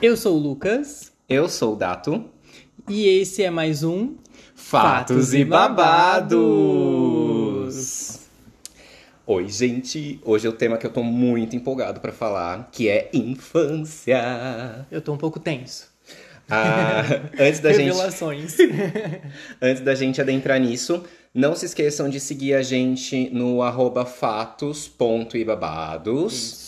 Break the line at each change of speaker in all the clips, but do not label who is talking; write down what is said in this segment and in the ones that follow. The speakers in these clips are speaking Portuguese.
Eu sou o Lucas
Eu sou o Dato.
e esse é mais um
Fatos e babados. Oi, gente. Hoje é o tema que eu tô muito empolgado pra falar, que é infância.
Eu tô um pouco tenso.
Ah, antes da gente,
Revelações.
antes da gente adentrar nisso, não se esqueçam de seguir a gente no arroba fatos.ibabados.
Isso.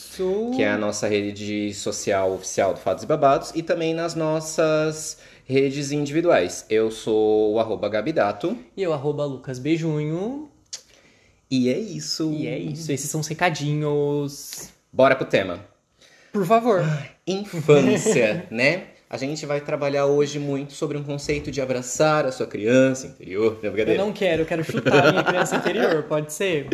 Que é a nossa rede social oficial do Fatos e Babados, e também nas nossas redes individuais. Eu sou o arroba Gabidato,
E eu, arroba Lucas Bejunho.
e é isso.
E é isso. Esses são os recadinhos.
Bora pro tema.
Por favor.
Infância, né? A gente vai trabalhar hoje muito sobre um conceito de abraçar a sua criança interior. Não,
Eu
brincadeira.
não quero, eu quero chutar a minha criança interior, pode ser?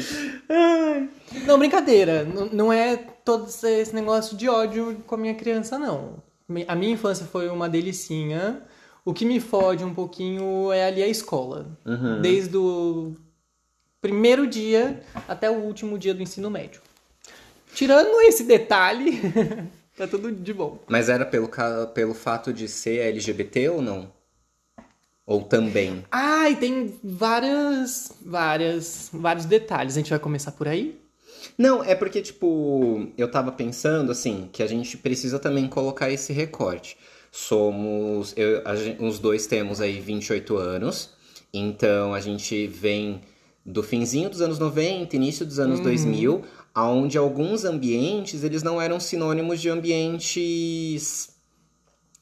Não, brincadeira. Não é todo esse negócio de ódio com a minha criança, não. A minha infância foi uma delicinha. O que me fode um pouquinho é ali a escola.
Uhum.
Desde o primeiro dia até o último dia do ensino médio. Tirando esse detalhe, tá tudo de bom.
Mas era pelo, pelo fato de ser LGBT ou não? Ou também?
Ah, e tem várias, várias, vários detalhes. A gente vai começar por aí?
Não, é porque, tipo, eu tava pensando, assim, que a gente precisa também colocar esse recorte. Somos. eu- os dois temos aí 28 anos, então a gente vem do finzinho dos anos 90, início dos anos 2000, onde alguns ambientes eles não eram sinônimos de ambientes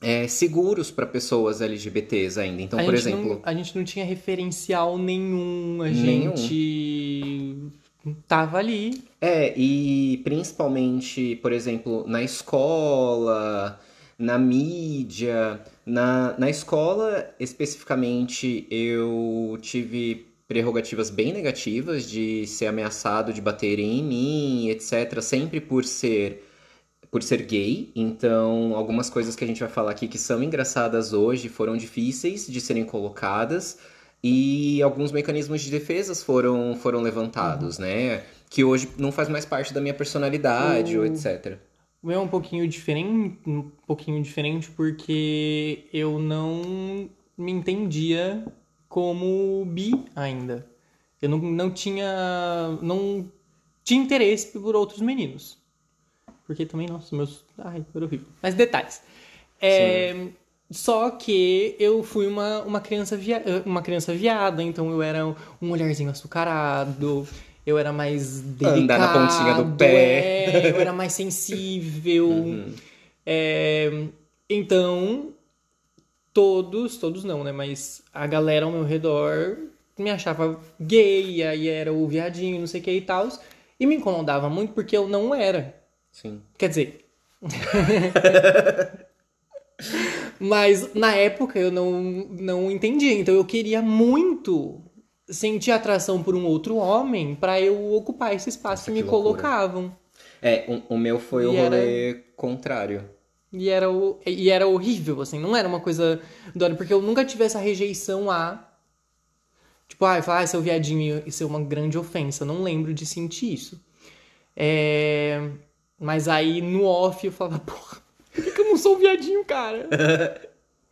é, seguros para pessoas LGBTs ainda. Então,
a
por
gente
exemplo.
Não, a gente não tinha referencial nenhum, a
Nenhum.
gente tava ali.
É, e principalmente, por exemplo, na escola, na mídia. Na, na escola, especificamente, eu tive prerrogativas bem negativas de ser ameaçado de baterem em mim, etc., sempre por ser por ser gay. Então, algumas coisas que a gente vai falar aqui que são engraçadas hoje foram difíceis de serem colocadas e alguns mecanismos de defesas foram foram levantados, né? Que hoje não faz mais parte da minha personalidade,
O-
ou etc.
O meu é um pouquinho diferente, um pouquinho diferente porque eu não me entendia como bi ainda. Eu não, não tinha não tinha interesse por outros meninos. Porque também, nossa, meus. Ai, era horrível. Mas detalhes. É, só que eu fui uma, uma, criança via, uma criança viada, então eu era um olharzinho açucarado, eu era mais delicado.
Andar na pontinha do pé.
é, eu era mais sensível.
Uhum.
É, então, todos, todos não, né? Mas a galera ao meu redor me achava gay, aí era o viadinho, não sei o que e tal. E me incomodava muito porque eu não era.
Sim.
Quer dizer. Mas na época eu não, não entendia. Então eu queria muito sentir atração por um outro homem pra eu ocupar esse espaço
Nossa,
que me
que loucura.
colocavam.
É, o, o meu foi o
E era-
rolê contrário.
E era, o- e era horrível, assim, não era uma coisa porque eu nunca tive essa rejeição a. Tipo, ah, falar, ah, seu viadinho, isso é uma grande ofensa. Eu não lembro de sentir isso. É, Mas aí no off eu falava, porra, por que, que eu não sou um viadinho, cara?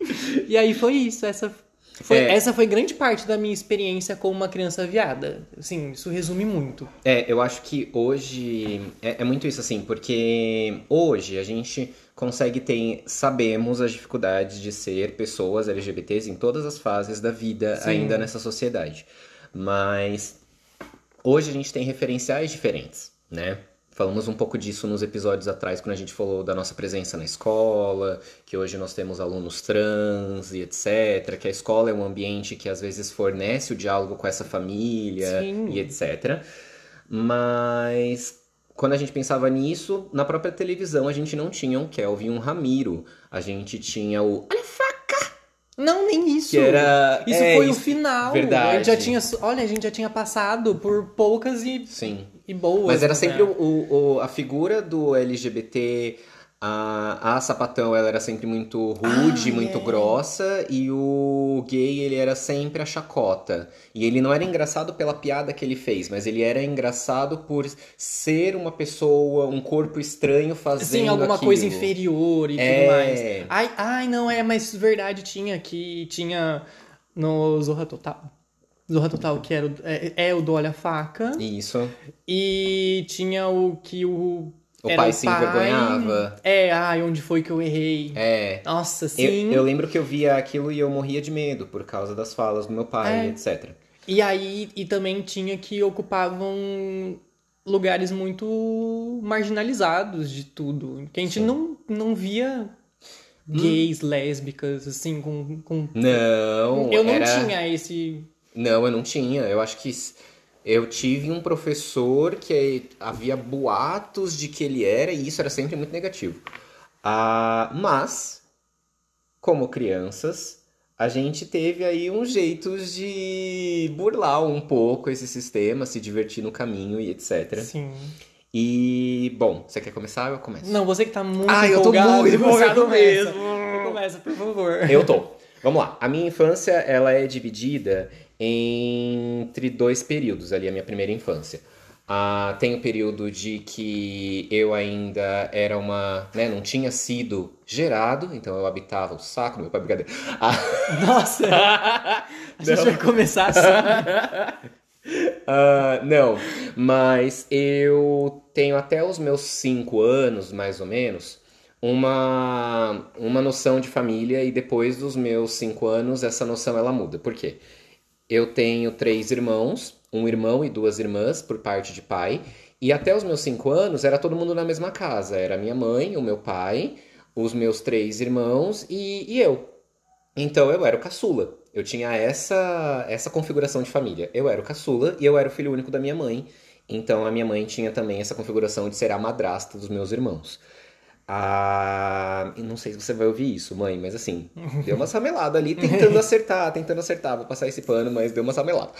e aí foi isso, essa foi,
É.
essa foi grande parte da minha experiência como uma criança viada. Assim, isso resume muito.
É, eu acho que hoje é, é muito isso assim, porque hoje a gente consegue ter, sabemos as dificuldades de ser pessoas LGBTs em todas as fases da vida
Sim.
ainda nessa sociedade. Mas hoje a gente tem referenciais diferentes, né? Falamos um pouco disso nos episódios atrás, quando a gente falou da nossa presença na escola, que hoje nós temos alunos trans e etc. Que a escola é um ambiente que às vezes fornece o diálogo com essa família
Sim.
e etc. Mas quando a gente pensava nisso, na própria televisão a gente não tinha um Kelvin e um Ramiro. A gente tinha o. Olha a faca!
Não, nem isso.
Que era.
Isso
é,
foi o final.
verdade.
Já tinha, olha, a gente já tinha passado por poucas e,
Sim.
E boas.
Mas era
né?
sempre o, o- a figura do LGBT, A, a sapatão, ela era sempre muito rude,
Ah,
muito
é.
grossa, e o gay, ele era sempre a chacota. E ele não era engraçado pela piada que ele fez, mas ele era engraçado por ser uma pessoa, um corpo estranho fazendo
Sim, alguma
aquilo.
coisa inferior e
É.
tudo mais. Ai, ai, não, é, mas verdade, tinha que tinha no Zorra Total. Zorra Total, que era o, é, é o do Olha Faca.
Isso.
E tinha o que o.
O
era
pai se envergonhava.
É, ai, onde foi que eu errei?
É.
Nossa,
Eu,
sim.
eu lembro que eu via aquilo e eu morria de medo por causa das falas do meu pai,
É.
etc.
E aí, e também tinha que ocupavam lugares muito marginalizados de tudo. Que a gente
Sim.
não, não via gays, lésbicas, assim, com. com...
Não,
eu não
era...
tinha esse.
Não, eu não tinha. Eu acho que eu tive um professor que havia boatos de que ele era, e isso era sempre muito negativo. Ah, mas, como crianças, a gente teve aí uns jeitos de burlar um pouco esse sistema, se divertir no caminho e etc.
Sim.
E, bom, você quer começar? Eu começo.
Não, você que tá muito
Ah, eu tô
empolgado,
muito empolgado mesmo.
Começa, por favor.
Eu tô. Vamos lá. A minha infância, ela é dividida entre dois períodos ali, a minha primeira infância. Ah, tem o período de que eu ainda era uma, né, não tinha sido gerado, então eu habitava o saco do meu pai, brincadeira. Ah,
Nossa! A gente vai começar assim.
ah, não, mas eu tenho até os meus cinco anos, mais ou menos, uma, uma noção de família e depois dos meus cinco anos essa noção ela muda. Por quê? Eu tenho três irmãos, um irmão e duas irmãs por parte de pai, e até os meus cinco anos era todo mundo na mesma casa. Era minha mãe, o meu pai, os meus três irmãos e, e eu. Então eu era o caçula. Eu tinha essa essa configuração de família. Eu era o caçula e eu era o filho único da minha mãe. Então a minha mãe tinha também essa configuração de ser a madrasta dos meus irmãos. Ah, não sei se você vai ouvir isso, mãe, mas assim, deu uma samelada ali, tentando acertar, tentando acertar. Vou passar esse pano, mas deu uma samelada.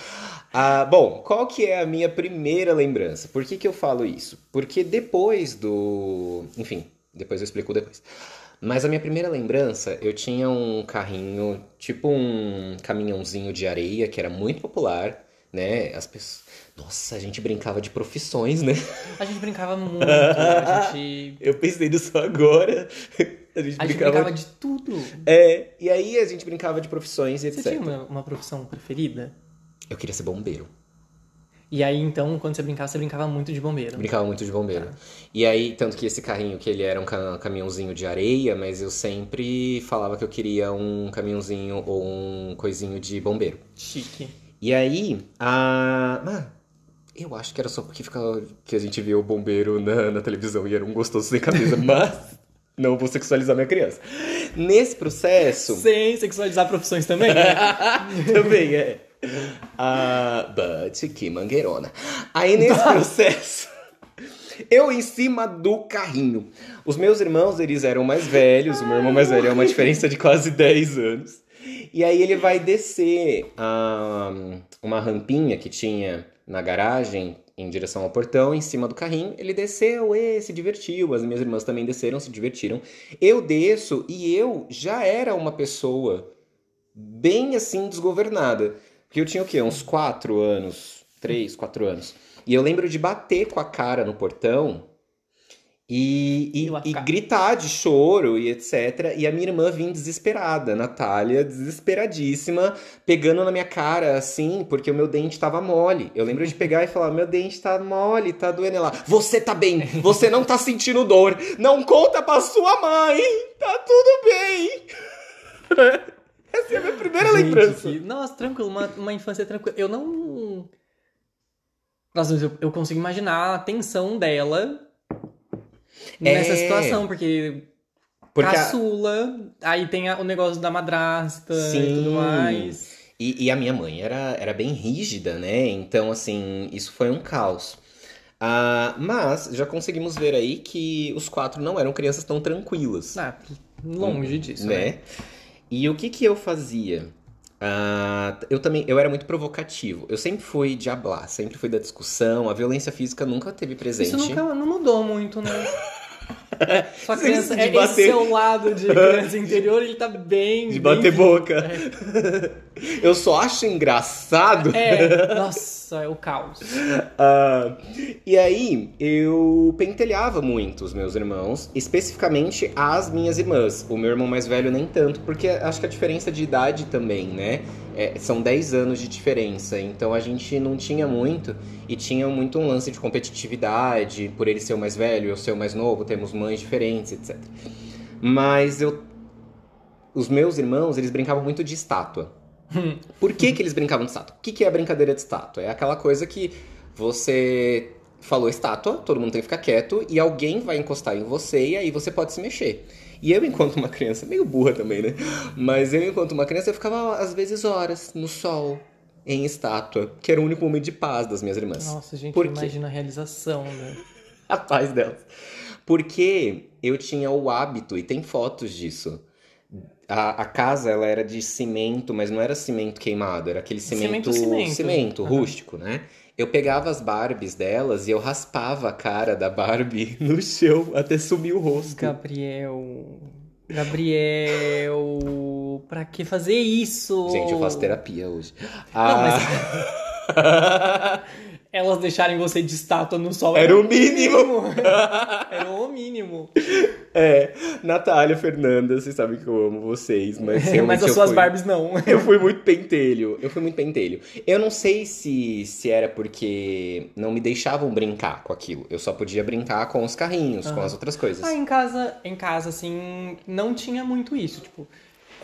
Ah, bom, qual que é a minha primeira lembrança? Por que, que eu falo isso? Porque depois do. Enfim, depois eu explico depois. Mas a minha primeira lembrança, eu tinha um carrinho, tipo um caminhãozinho de areia, que era muito popular, né? As pessoas. Nossa, a gente brincava de profissões, né?
A gente brincava muito. A gente,
Eu pensei nisso agora. A gente
a gente
brincava.
brincava de tudo.
É, e aí a gente brincava de profissões e
Você
etc.
tinha uma, uma profissão preferida?
Eu queria ser bombeiro.
E aí, então, quando você brincava, você brincava muito de bombeiro.
Brincava muito de bombeiro. E aí, tanto que esse carrinho, que ele era um ca- caminhãozinho de areia, mas eu sempre falava que eu queria um caminhãozinho ou um coisinho de bombeiro.
Chique.
E aí, a. Ah, eu acho que era só porque ficava que a gente via o bombeiro na, na televisão e era um gostoso sem camisa, mas não vou sexualizar minha criança. Nesse processo.
Sem sexualizar profissões também, né?
Também é. Ah, but que mangueirona. Aí nesse processo, eu em cima do carrinho. Os meus irmãos, eles eram mais velhos. O meu irmão mais velho é uma diferença de quase 10 anos. E aí ele vai descer ah, uma rampinha que tinha na garagem em direção ao portão, em cima do carrinho. Ele desceu e se divertiu. As minhas irmãs também desceram, se divertiram. Eu desço e eu já era uma pessoa bem assim desgovernada. Porque eu tinha o quê? Uns 4 anos, 3, 4 anos. E eu lembro de bater com a cara no portão e, e,
E
gritar de choro e etc. E a minha irmã vinha desesperada, Natália, desesperadíssima, pegando na minha cara assim, porque o meu dente tava mole. Eu lembro de pegar e falar: meu dente tá mole, tá doendo. Ela, você tá bem, você não tá sentindo dor, não conta pra sua mãe, tá tudo bem. Essa é a minha primeira
Gente,
lembrança.
que- Nossa, tranquilo, uma, uma infância tranquila. Eu não. Nossa, mas eu, eu consigo imaginar a tensão dela nessa
É.
situação, porque,
Porque a-
caçula, aí tem a- o negócio da madrasta e
Sim.
tudo mais.
E, e a minha mãe era, era bem rígida, né? Então, assim, isso foi um caos. Ah, mas já conseguimos ver aí que os quatro não eram crianças tão tranquilas,
Ah, longe disso, né?
né? E o que que eu fazia? Ah, eu também, eu era muito provocativo. Eu sempre fui de hablar, sempre fui da discussão. A violência física nunca teve presente.
Isso nunca não mudou muito, né? Sua criança, de bater... esse seu lado de criança interior, ele tá bem...
De
bem
bater boca. É. Eu só acho engraçado...
É, nossa, é o caos.
Uh, e aí, eu pentelhava muito os meus irmãos, especificamente as minhas irmãs. O meu irmão mais velho nem tanto, porque acho que a diferença de idade também, né? É, são 10 anos de diferença, então a gente não tinha muito e tinha muito um lance de competitividade, por ele ser o mais velho, eu ser o mais novo, temos mães diferentes, etc. Mas eu os meus irmãos, eles brincavam muito de estátua. Por que, que eles brincavam de estátua? O que, que é a brincadeira de estátua? É aquela coisa que você falou estátua, todo mundo tem que ficar quieto e alguém vai encostar em você e aí você pode se mexer. E eu, enquanto uma criança, meio burra também, né? Mas eu, enquanto uma criança, eu ficava às vezes horas no sol, em estátua, que era o único momento de paz das minhas irmãs.
Nossa, gente, Por imagina a realização, né?
a paz delas. Porque eu tinha o hábito, e tem fotos disso. A, a, casa ela era de cimento, mas não era cimento queimado, era aquele cimento, cimento, cimento. cimento uhum. rústico, né? Eu pegava as Barbies delas e eu raspava a cara da Barbie no chão até sumir o rosto.
Gabriel. Gabriel. Pra que fazer isso?
Gente, eu faço terapia hoje.
Ah... Não, mas... elas deixarem você de estátua no sol.
Era, era o mínimo. mínimo.
era o mínimo.
É, Natália, Fernanda, vocês sabem que eu amo vocês, mas
Mas as suas fui, Barbies não.
eu fui muito pentelho, eu fui muito pentelho. Eu não sei se, se era porque não me deixavam brincar com aquilo. Eu só podia brincar com os carrinhos, com as outras coisas.
Ah, em casa, em casa, assim, não tinha muito isso, tipo...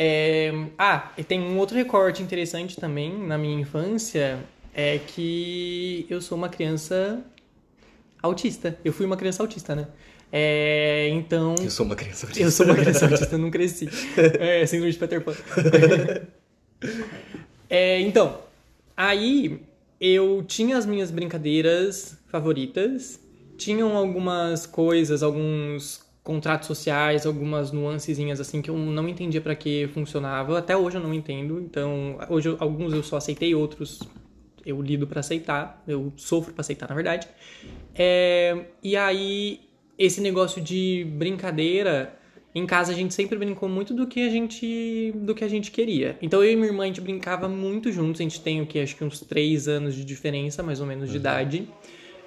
É... Ah, e tem um outro recorte interessante também na minha infância, é que eu sou uma criança autista. Eu fui uma criança autista, né? É, então.
Eu sou uma criança autista.
Eu sou uma criança autista, não cresci. É, síndrome de Peter Pan. é, então, aí eu tinha as minhas brincadeiras favoritas, tinham algumas coisas, alguns contratos sociais, algumas nuancezinhas assim que eu não entendia para que funcionava. Até hoje eu não entendo. Então, hoje alguns eu só aceitei, outros eu lido para aceitar, eu sofro para aceitar, na verdade. É, e aí, esse negócio de brincadeira, em casa a gente sempre brincou muito do que a gente do que a gente queria. Então eu e minha irmã a gente brincava muito juntos, a gente tem o que acho que uns três anos de diferença, mais ou menos, de uhum. idade.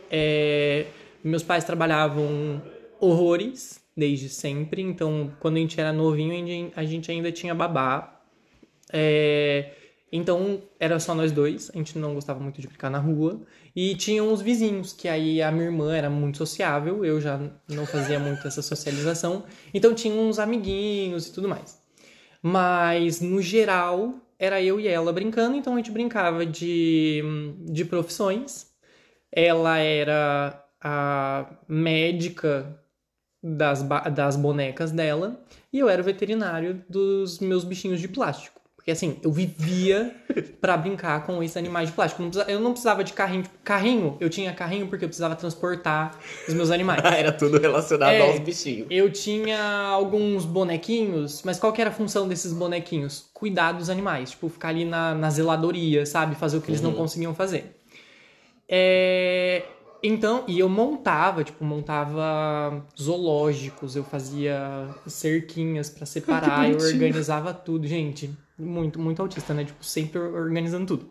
É, meus pais trabalhavam horrores desde sempre, então quando a gente era novinho a gente ainda tinha babá. É, então era só nós dois, a gente não gostava muito de brincar na rua. E tinha uns vizinhos, que aí a minha irmã era muito sociável, eu já não fazia muito essa socialização. Então tinha uns amiguinhos e tudo mais. Mas no geral era eu e ela brincando, então a gente brincava de, de profissões. Ela era a médica das, das bonecas dela e eu era o veterinário dos meus bichinhos de plástico. Porque assim, eu vivia para brincar com esses animais de plástico. Eu não precisava de carrinho. Tipo, carrinho, eu tinha carrinho porque eu precisava transportar os meus animais.
era tudo relacionado é, aos bichinhos.
Eu tinha alguns bonequinhos, mas qual que era a função desses bonequinhos? Cuidar dos animais. Tipo, ficar ali na, na zeladoria, sabe? Fazer o que eles uhum. não conseguiam fazer. É... Então, e eu montava, tipo, montava zoológicos, eu fazia cerquinhas para separar, eu organizava tudo, gente muito, muito autista, né? Tipo, sempre organizando tudo.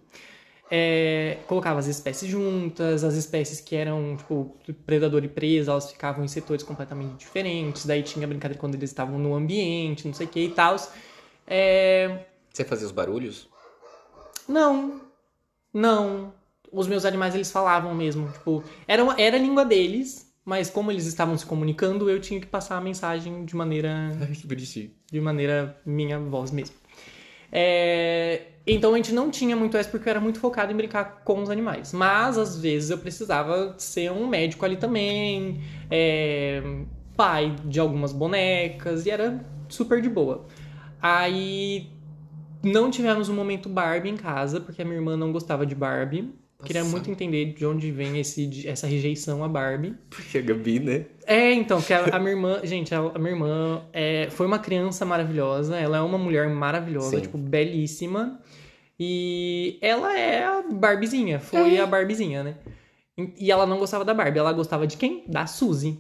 É, colocava as espécies juntas, as espécies que eram, tipo, predador e presa, elas ficavam em setores completamente diferentes, daí tinha brincadeira quando eles estavam no ambiente, não sei o que e tal. É...
Você fazia os barulhos?
Não, não. Os meus animais, eles falavam mesmo, tipo, era, uma, era a língua deles, mas como eles estavam se comunicando, eu tinha que passar a mensagem de maneira... de maneira minha voz mesmo. É, então a gente não tinha muito essa porque eu era muito focado em brincar com os animais. Mas às vezes eu precisava ser um médico ali também, é, pai de algumas bonecas, e era super de boa. Aí não tivemos um momento Barbie em casa, porque a minha irmã não gostava de Barbie. Queria muito entender de onde vem esse, essa rejeição a Barbie.
Porque a Gabi, né?
É, então, que a, a minha irmã, gente, a, a minha irmã é, foi uma criança maravilhosa, ela é uma mulher maravilhosa, Sim. tipo, belíssima. E ela é a Barbizinha, foi é. a Barbizinha, né? E ela não gostava da Barbie, ela gostava de quem? Da Suzy.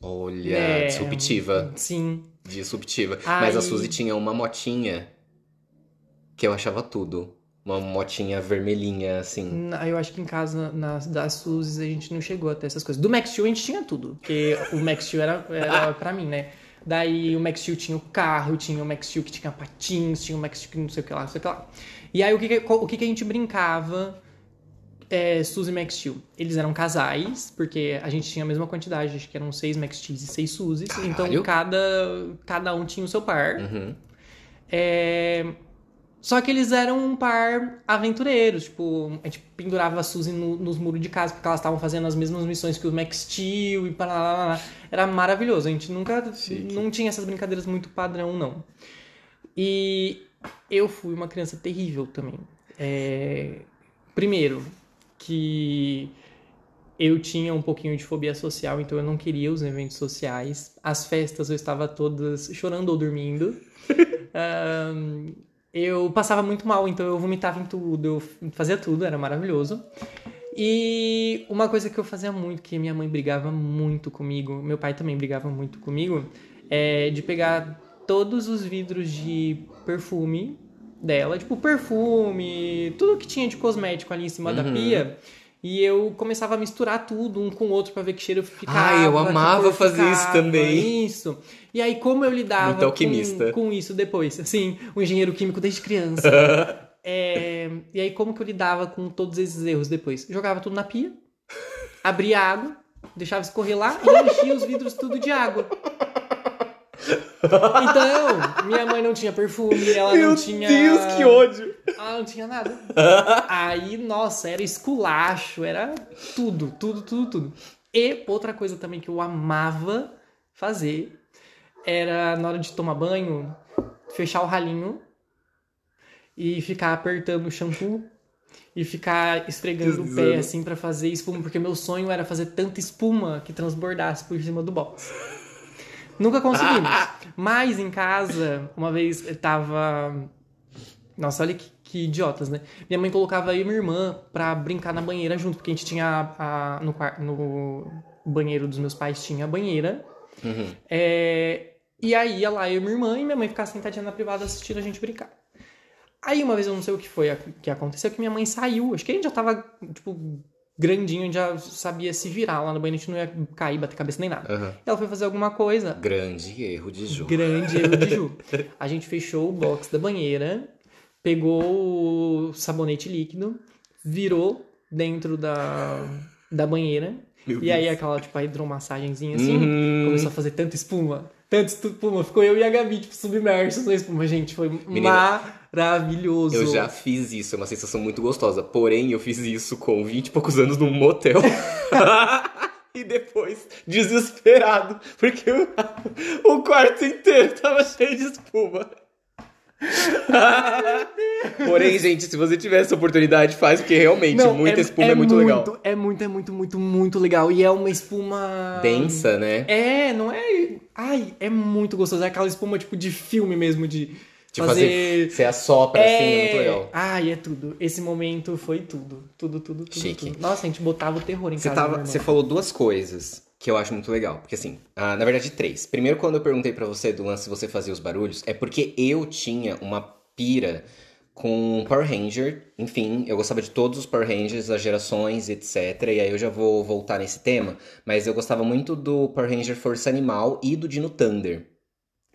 Olha,
É,
disruptiva.
Sim.
Disruptiva.
Ai.
Mas a Suzy tinha uma motinha que eu achava tudo. Uma motinha vermelhinha, assim.
Na- Eu acho que em casa, nas, das Suzes, a gente não chegou até essas coisas. Do Max Steel a gente tinha tudo. Porque o Max Steel era, era pra mim, né? Daí o Max Steel tinha o carro, tinha o Max Steel que tinha patins, tinha o Max Steel que não sei o que lá, não sei o que lá. E aí o que, que- o que, que a gente brincava é, Suzy e Max Steel? Eles eram casais, porque a gente tinha a mesma quantidade, acho que eram seis Max Steels e seis Suzys. Então cada, cada um tinha o seu par.
Uhum.
É, Só que eles eram um par aventureiros, tipo, a gente pendurava a Suzy no- nos muros de casa porque elas estavam fazendo as mesmas missões que o Max Steel e para lá, lá, lá. Era maravilhoso, a gente nunca
Chique.
não tinha essas brincadeiras muito padrão, não. E eu fui uma criança terrível também. É, Primeiro, que eu tinha um pouquinho de fobia social, então eu não queria os eventos sociais. As festas eu estava todas chorando ou dormindo. Ahn, eu passava muito mal, então eu vomitava em tudo, eu fazia tudo, era maravilhoso. E uma coisa que eu fazia muito, que minha mãe brigava muito comigo, meu pai também brigava muito comigo, é de pegar todos os vidros de perfume dela, tipo perfume, tudo que tinha de cosmético ali em cima da
Uhum.
pia. E eu começava a misturar tudo um com o outro pra ver que cheiro ficava.
Ai, eu
que
amava fazer isso
ficava,
também.
Isso. E aí, como eu lidava com, com isso depois? Assim, um engenheiro químico desde criança. É, e aí, como que eu lidava com todos esses erros depois? Jogava tudo na pia, abria água, deixava escorrer lá e enchia os vidros tudo de água. Então, minha mãe não tinha perfume, ela não tinha.
ódio!
Ela não tinha nada. Aí, nossa, era esculacho, era tudo, tudo, tudo, tudo. E outra coisa também que eu amava fazer era na hora de tomar banho, fechar o ralinho e ficar apertando o shampoo e ficar esfregando o pé assim pra fazer espuma, porque meu sonho era fazer tanta espuma que transbordasse por cima do box. Nunca conseguimos. Mas em casa, uma vez eu tava. Nossa, olha que, que idiotas, né? Minha mãe colocava eu e minha irmã pra brincar na banheira junto, porque a gente tinha a, a- no, no banheiro dos meus pais tinha a banheira.
Uhum.
É, e aí ia lá eu e minha irmã e minha mãe ficava sentadinha na privada assistindo a gente brincar. Aí uma vez eu não sei o que foi que aconteceu, que minha mãe saiu. Acho que a gente já tava, tipo, grandinho, a gente já sabia se virar lá no banheiro, a gente não ia cair, bater cabeça nem nada.
Aham.
Ela foi fazer alguma coisa,
Grande erro de Ju.
Grande erro de Ju. A gente fechou o box da banheira, pegou o sabonete líquido, virou dentro da, da banheira.
Meu
e aí
Deus.
aquela, tipo, a hidromassagenzinha assim,
Uhum.
começou a fazer tanta espuma. Tanta espuma. Ficou eu e a Gabi, tipo, submersos na espuma. Gente, foi
Menina,
maravilhoso.
Eu já fiz isso, é uma sensação muito gostosa. Porém, eu fiz isso com 20 e poucos anos num motel. e depois, desesperado, porque o quarto inteiro tava cheio de espuma. Porém, gente, se você tiver essa oportunidade, faz, porque realmente
Não,
muita espuma é, muito, legal.
É muito, é muito, muito, muito legal. E é uma espuma...
Densa, né?
É, não é. Ai, é muito gostoso. É aquela espuma tipo de filme mesmo, de
De fazer. Você assopra assim, é muito legal.
Ai, é tudo. Esse momento foi tudo. Tudo, tudo, tudo.
Chique.
tudo. Nossa, a gente botava o terror em
Você,
casa.
tava,
meu
você falou duas coisas que eu acho muito legal. Porque assim, ah, na verdade, três. Primeiro, quando eu perguntei pra você do lance se você fazia os barulhos, é porque eu tinha uma pira com Power Ranger. Enfim, eu gostava de todos os Power Rangers, as gerações, etc. E aí eu já vou voltar nesse tema. Mas eu gostava muito do Power Ranger Força Animal e do Dino Thunder.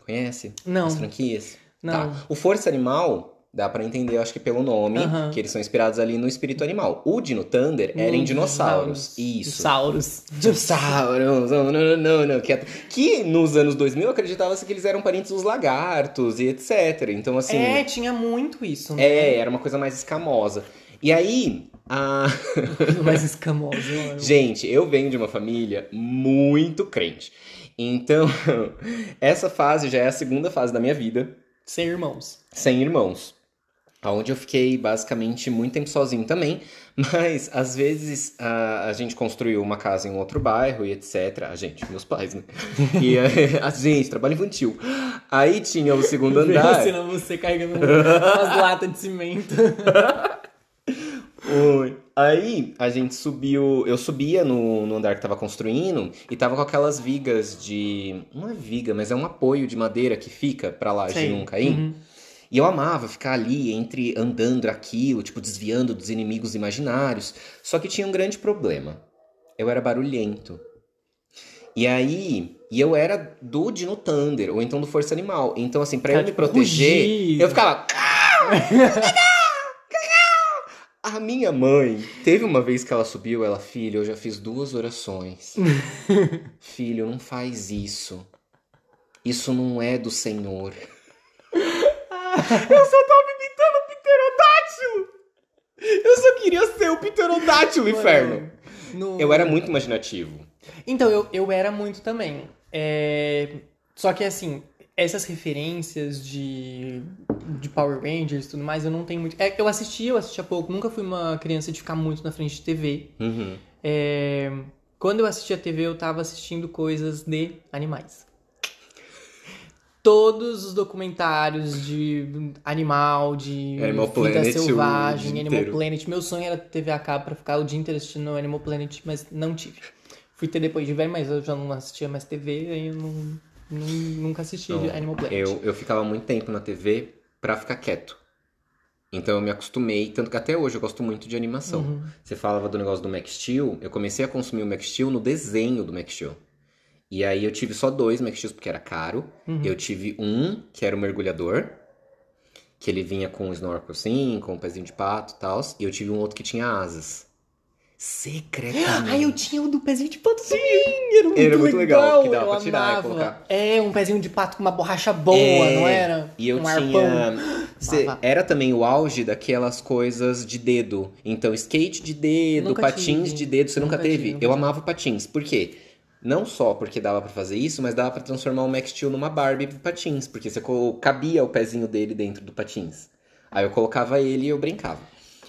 Conhece?
Não.
As franquias?
Não.
Tá. O Força Animal, dá pra entender, acho que pelo nome, que eles são inspirados ali no espírito animal. O Dino Thunder era em
Hum,
dinossauros. Isso.
Dinossauros.
Dinossauros, não, não, não, não. Que, que nos anos 2000 acreditava-se que eles eram parentes dos lagartos e etc. Então, assim.
É, tinha muito isso, né?
É, era uma coisa mais escamosa. E aí, a...
Mais escamoso. né?
gente, eu venho de uma família muito crente. Então, essa fase já é a segunda fase da minha vida
Sem irmãos.
sem irmãos. Onde eu fiquei basicamente muito tempo sozinho também, mas às vezes a, a gente construiu uma casa em um outro bairro e etc. A gente, meus pais, né? E a, a gente, trabalho infantil. Aí tinha o segundo andar.
Você, não, você carregando umas latas de cimento.
Oi. Aí a gente subiu. Eu subia no, no andar que tava construindo e tava com aquelas vigas de. Não é viga, mas é um apoio de madeira que fica pra lá de não cair.
Uhum.
E eu amava ficar ali entre andando aquilo, tipo, desviando dos inimigos imaginários. Só que tinha um grande problema. Eu era barulhento. E aí, e eu era do Dino Thunder, ou então do Força Animal. Então, assim, pra eu
Tá,
me
tipo,
proteger,
rugido.
eu ficava. A minha mãe, teve uma vez que ela subiu, ela, filho, eu já fiz duas orações. filho, não faz isso. Isso não é do Senhor. Eu só tava imitando o pterodátilo! Eu só queria ser o pterodátilo, inferno!
No-
Eu era muito imaginativo.
Então, eu, eu era muito também. É, Só que, assim, essas referências de, de Power Rangers e tudo mais, eu não tenho muito. É, eu assistia, eu assistia pouco. Nunca fui uma criança de ficar muito na frente de TV.
Uhum.
É, Quando eu assistia TV, eu tava assistindo coisas de animais. Todos os documentários de animal, de
Animal
vida
Planet,
selvagem, Animal
inteiro.
Planet. Meu sonho era ter TV a cabo pra ficar o dia inteiro assistindo Animal Planet, mas não tive. Fui ter depois de velho, mas eu já não assistia mais TV, aí eu não, não- nunca assisti
Não,
Animal Planet.
Eu, eu ficava muito tempo na TV pra ficar quieto. Então eu me acostumei, tanto que até hoje eu gosto muito de animação.
Uhum.
Você falava do negócio do Max Steel, eu comecei a consumir o Max Steel no desenho do Max Steel. E aí eu tive só dois Steels porque era caro.
Uhum.
Eu tive um, que era o mergulhador, que ele vinha com um snorkel assim, com um pezinho de pato e tal. E eu tive um outro que tinha asas. Secretamente.
Ah, eu tinha o do pezinho de pato Sim, era muito,
Era muito legal, que dava
eu
pra tirar e
amava.
colocar.
É, um pezinho de pato com uma borracha boa,
É,
não era?
E eu
um
tinha. Cê- era também o auge daquelas coisas de dedo. Então, skate de dedo,
Nunca
patins
tive.
de dedo. Você nunca,
Nunca
teve?
tive,
eu amava patins. Por quê? Não só porque dava pra fazer isso, mas dava pra transformar o Max Steel numa Barbie patins. Porque você cabia o pezinho dele dentro do patins. Aí eu colocava ele e eu brincava.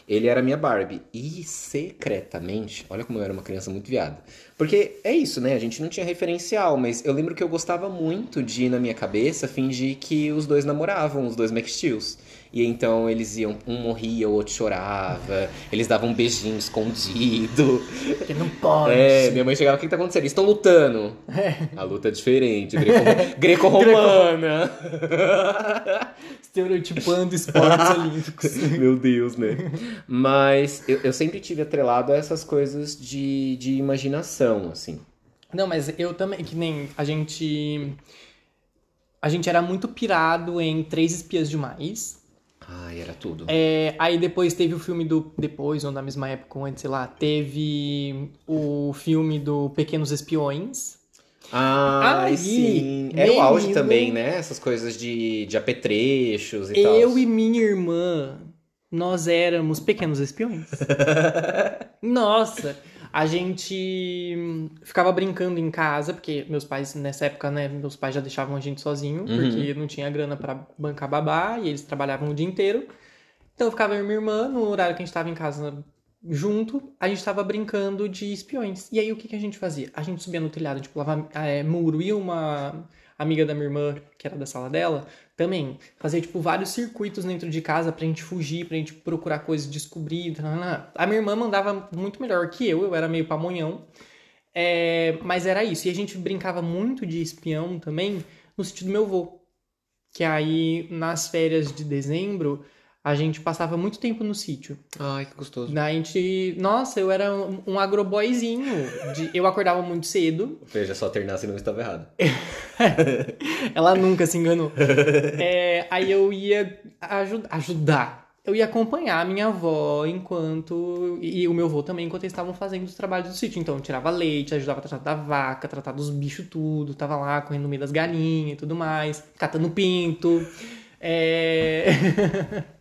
Ele era minha Barbie. E secretamente, olha como eu era uma criança muito viada. Porque é isso, né? A gente não tinha referencial, mas eu lembro que eu gostava muito de, na minha cabeça, fingir que os dois namoravam, os dois Max Steels. E então eles iam, um morria, o outro chorava, eles davam um beijinho escondido.
Porque não pode.
É, minha mãe chegava, o que que tá acontecendo? Eles estão lutando. A luta é diferente, greco- greco-romana.
Estereotipando esportes olímpicos.
Meu Deus, né? Mas eu, eu sempre tive atrelado a essas coisas de, de imaginação, assim.
Não, mas eu também, que nem a gente. A gente era muito pirado em Três Espias Demais.
Ai, era tudo.
É, aí depois teve o filme do. Depois, ou na mesma época, ou antes, sei lá, teve o filme do Pequenos Espiões.
Ai,
Aí,
sim. Era o auge
menino.
também, né? Essas coisas de, de apetrechos e tal.
Eu e minha irmã, nós éramos pequenos espiões. Nossa, a gente ficava brincando em casa, porque meus pais, nessa época, né, meus pais já deixavam a gente sozinho,
Uhum.
porque não tinha grana pra bancar babá, e eles trabalhavam o dia inteiro. Então eu ficava eu e minha irmã, no horário que a gente tava em casa junto, a gente tava brincando de espiões. E aí o que, que a gente fazia? A gente subia no telhado, tipo, lava é, muro, e uma amiga da minha irmã, que era da sala dela, também fazia, tipo, vários circuitos dentro de casa pra gente fugir, pra gente procurar coisas, descobrir. tanana. A minha irmã mandava muito melhor que eu, eu era meio pamonhão. É, mas era isso. E a gente brincava muito de espião também no sítio do meu avô. Que aí, nas férias de dezembro, a gente passava muito tempo no sítio.
Ai, que gostoso.
A gente. Nossa, eu era um, um agroboyzinho. De, eu acordava muito cedo.
Veja só, Ternassi não estava errado.
Ela nunca se enganou. É, aí eu ia aju- ajudar. Eu ia acompanhar a minha avó enquanto. E o meu avô também, enquanto eles estavam fazendo os trabalhos do sítio. Então, eu tirava leite, ajudava a tratar da vaca, tratar dos bichos, tudo. Tava lá correndo no meio das galinhas e tudo mais. Catando pinto. É.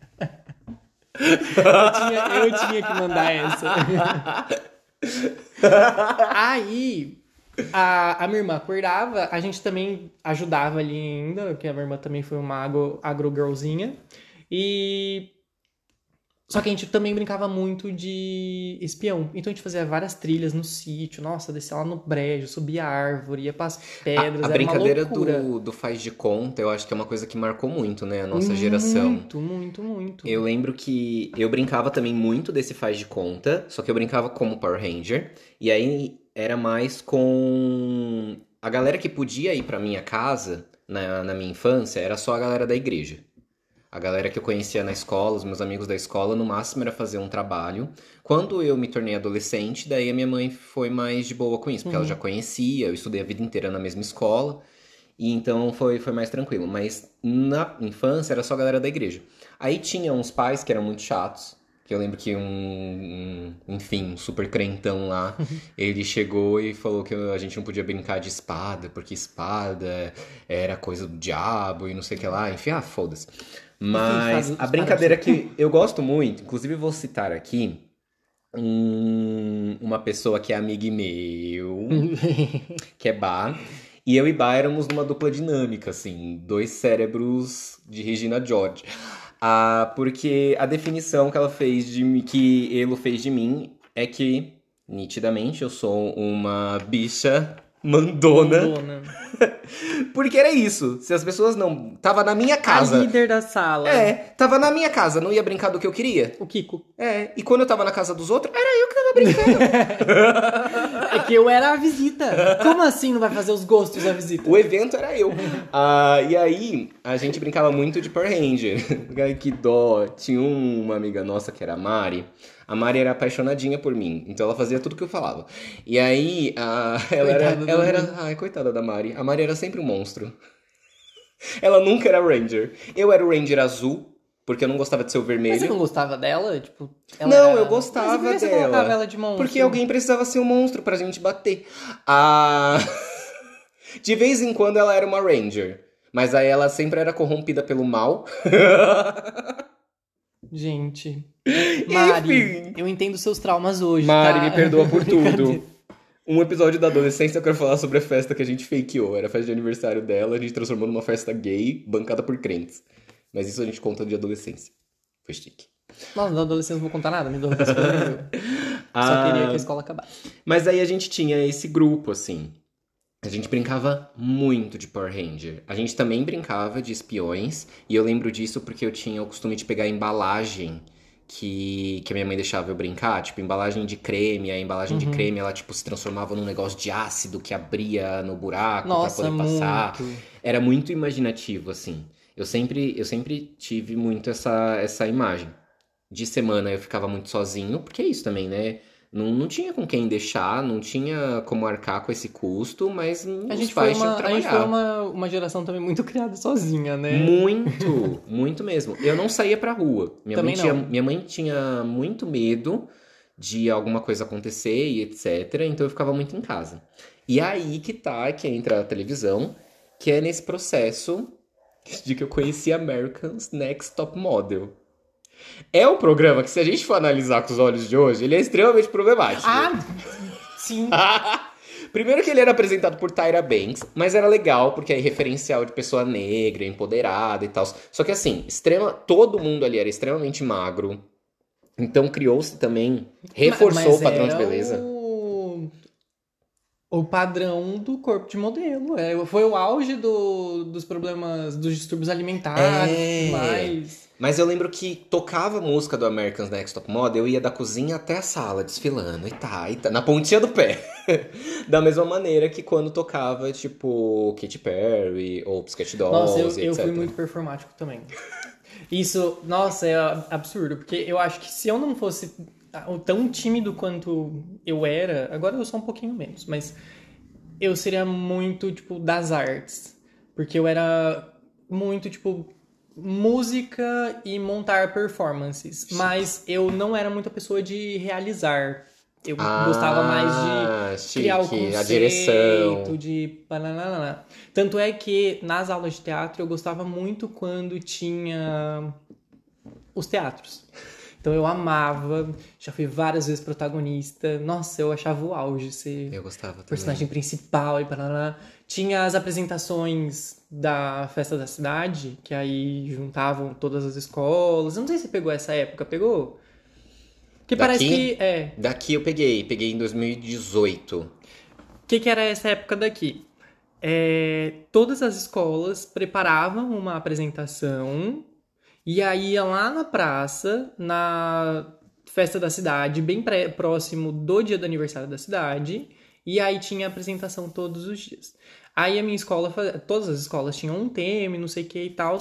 eu, tinha, eu tinha que mandar essa. Aí, a, a minha irmã acordava, a gente também ajudava ali ainda, porque a minha irmã também foi uma agro, agrogirlzinha. E. Só que a gente também brincava muito de espião. Então a gente fazia várias trilhas no sítio. Nossa, descia lá no brejo, subia a árvore, ia pras pedras.
A, a brincadeira do, do faz de conta, eu acho que é uma coisa que marcou muito, né, a nossa geração.
Muito, muito, muito.
Eu lembro que eu brincava também muito desse faz de conta, só que eu brincava como Power Ranger. E aí era mais com. A galera que podia ir pra minha casa na, na minha infância era só a galera da igreja. A galera que eu conhecia na escola, os meus amigos da escola, no máximo era fazer um trabalho. Quando eu me tornei adolescente, daí a minha mãe foi mais de boa com isso, porque ela já conhecia, eu estudei a vida inteira na mesma escola, e então foi, foi mais tranquilo. Mas na infância era só a galera da igreja. Aí tinha uns pais que eram muito chatos, que eu lembro que um, um enfim, um super crentão lá, ele chegou e falou que a gente não podia brincar de espada, porque espada era coisa do diabo e não sei o que lá. Enfim, ah, foda-se. Mas a brincadeira que eu gosto muito, inclusive vou citar aqui um- uma pessoa que é amiga meu, que é Bá. E eu e Bá éramos numa dupla dinâmica, assim, dois cérebros de Regina George. Ah, porque a definição que ela fez de mim, que Elo fez de mim é que, nitidamente, eu sou uma bicha mandona.
Dona.
Porque era isso. Se as pessoas não. Tava na minha
A
casa.
líder da sala.
É, tava na minha casa, não ia brincar do que eu queria.
O Kiko.
É, e quando eu tava na casa dos outros, era eu que tava brincando.
É que eu era a visita. Como assim não vai fazer os gostos da visita?
o evento era eu. Ah, e aí, a gente brincava muito de Power Ranger. Que dó. Tinha uma amiga nossa que era a Mari. A Mari era apaixonadinha por mim, então ela fazia tudo que eu falava. E aí, ah, ela era.
Coitada da
Ela
Mari.
era. Ai, coitada da Mari. A Mari era sempre um monstro. Ela nunca era Ranger. Eu era o Ranger azul, porque eu não gostava de ser o
Mas você
vermelho.
não gostava dela? Tipo, ela
Não,
era-
eu gostava
Mas por que você
dela.
colocava ela de monstro?
Porque alguém precisava ser um monstro pra gente bater. Ah... De vez em quando ela era uma Ranger. Mas aí ela sempre era corrompida pelo mal.
Gente. Mari,
Enfim.
eu entendo seus traumas hoje.
Mari,
tá?
me perdoa por tudo. Um episódio da adolescência eu quero falar sobre a festa que a gente fakeou. Era a festa de aniversário dela, a gente transformou numa festa gay, bancada por crentes. Mas isso a gente conta de adolescência. Foi chique.
Nossa, da adolescência não vou contar nada, me dou Só
Ah,
queria que a escola acabasse.
Mas aí a gente tinha esse grupo, assim. A gente brincava muito de Power Ranger. A gente também brincava de espiões. E eu lembro disso porque eu tinha o costume de pegar a embalagem que, que a minha mãe deixava eu brincar. Tipo, embalagem de creme. A embalagem de
Uhum.
creme, ela, tipo, se transformava num negócio de ácido que abria no buraco
Nossa,
pra poder passar.
muito.
Era muito imaginativo, assim. Eu sempre, eu sempre tive muito essa, essa imagem. De semana eu ficava muito sozinho, porque é isso também, né? Não, não tinha com quem deixar, não tinha como arcar com esse custo, mas
A gente, foi
tinham
uma, a gente foi uma, uma geração também muito criada sozinha, né?
Muito, muito mesmo. Eu não saía pra rua. Minha mãe, tinha,
não.
minha mãe tinha muito medo de alguma coisa acontecer e etc. Então eu ficava muito em casa. E aí que tá, que entra a televisão, que é nesse processo de que eu conheci American's Next Top Model. É um programa que, se a gente for analisar com os olhos de hoje, ele é extremamente problemático.
Ah, sim.
Primeiro que ele era apresentado por Tyra Banks, mas era legal porque aí referencial de pessoa negra, empoderada e tal. Só que assim, extrema, todo mundo ali era extremamente magro. Então criou-se também, reforçou
Mas
o padrão de beleza.
O... o padrão do corpo de modelo. É, foi o auge do- dos problemas, dos distúrbios alimentares e
É.
mais.
Mas eu lembro que tocava música do American's Next Top Model, eu ia da cozinha até a sala desfilando e tá, e tá na pontinha do pé. da mesma maneira que quando tocava, tipo, Katy Perry ou Pussycat
Nossa,
Dolls
eu,
e
eu
etc.
fui muito performático também. Isso, nossa, é absurdo, porque eu acho que se eu não fosse tão tímido quanto eu era, agora eu sou um pouquinho menos, mas eu seria muito, tipo, das artes. Porque eu era muito, tipo, música e montar performances. Mas eu não era muita pessoa de realizar. Eu gostava mais de criar o
Ah, chique,
conceito,
a direção.
de. Tanto é que nas aulas de teatro eu gostava muito quando tinha os teatros. Então eu amava, já fui várias vezes protagonista. Nossa, eu achava o auge ser
Eu gostava também.
personagem principal e bananana. Tinha as apresentações da festa da cidade, que aí juntavam todas as escolas. Eu não sei se pegou essa época, pegou? Que parece
Daqui?
que. É.
Daqui eu peguei, peguei em 2018.
O que, que era essa época daqui? É, todas as escolas preparavam uma apresentação e aí ia lá na praça, na festa da cidade, bem pré- próximo do dia do aniversário da cidade, e aí tinha apresentação todos os dias. Aí a minha escola, todas as escolas tinham um tema, não sei o que e tal,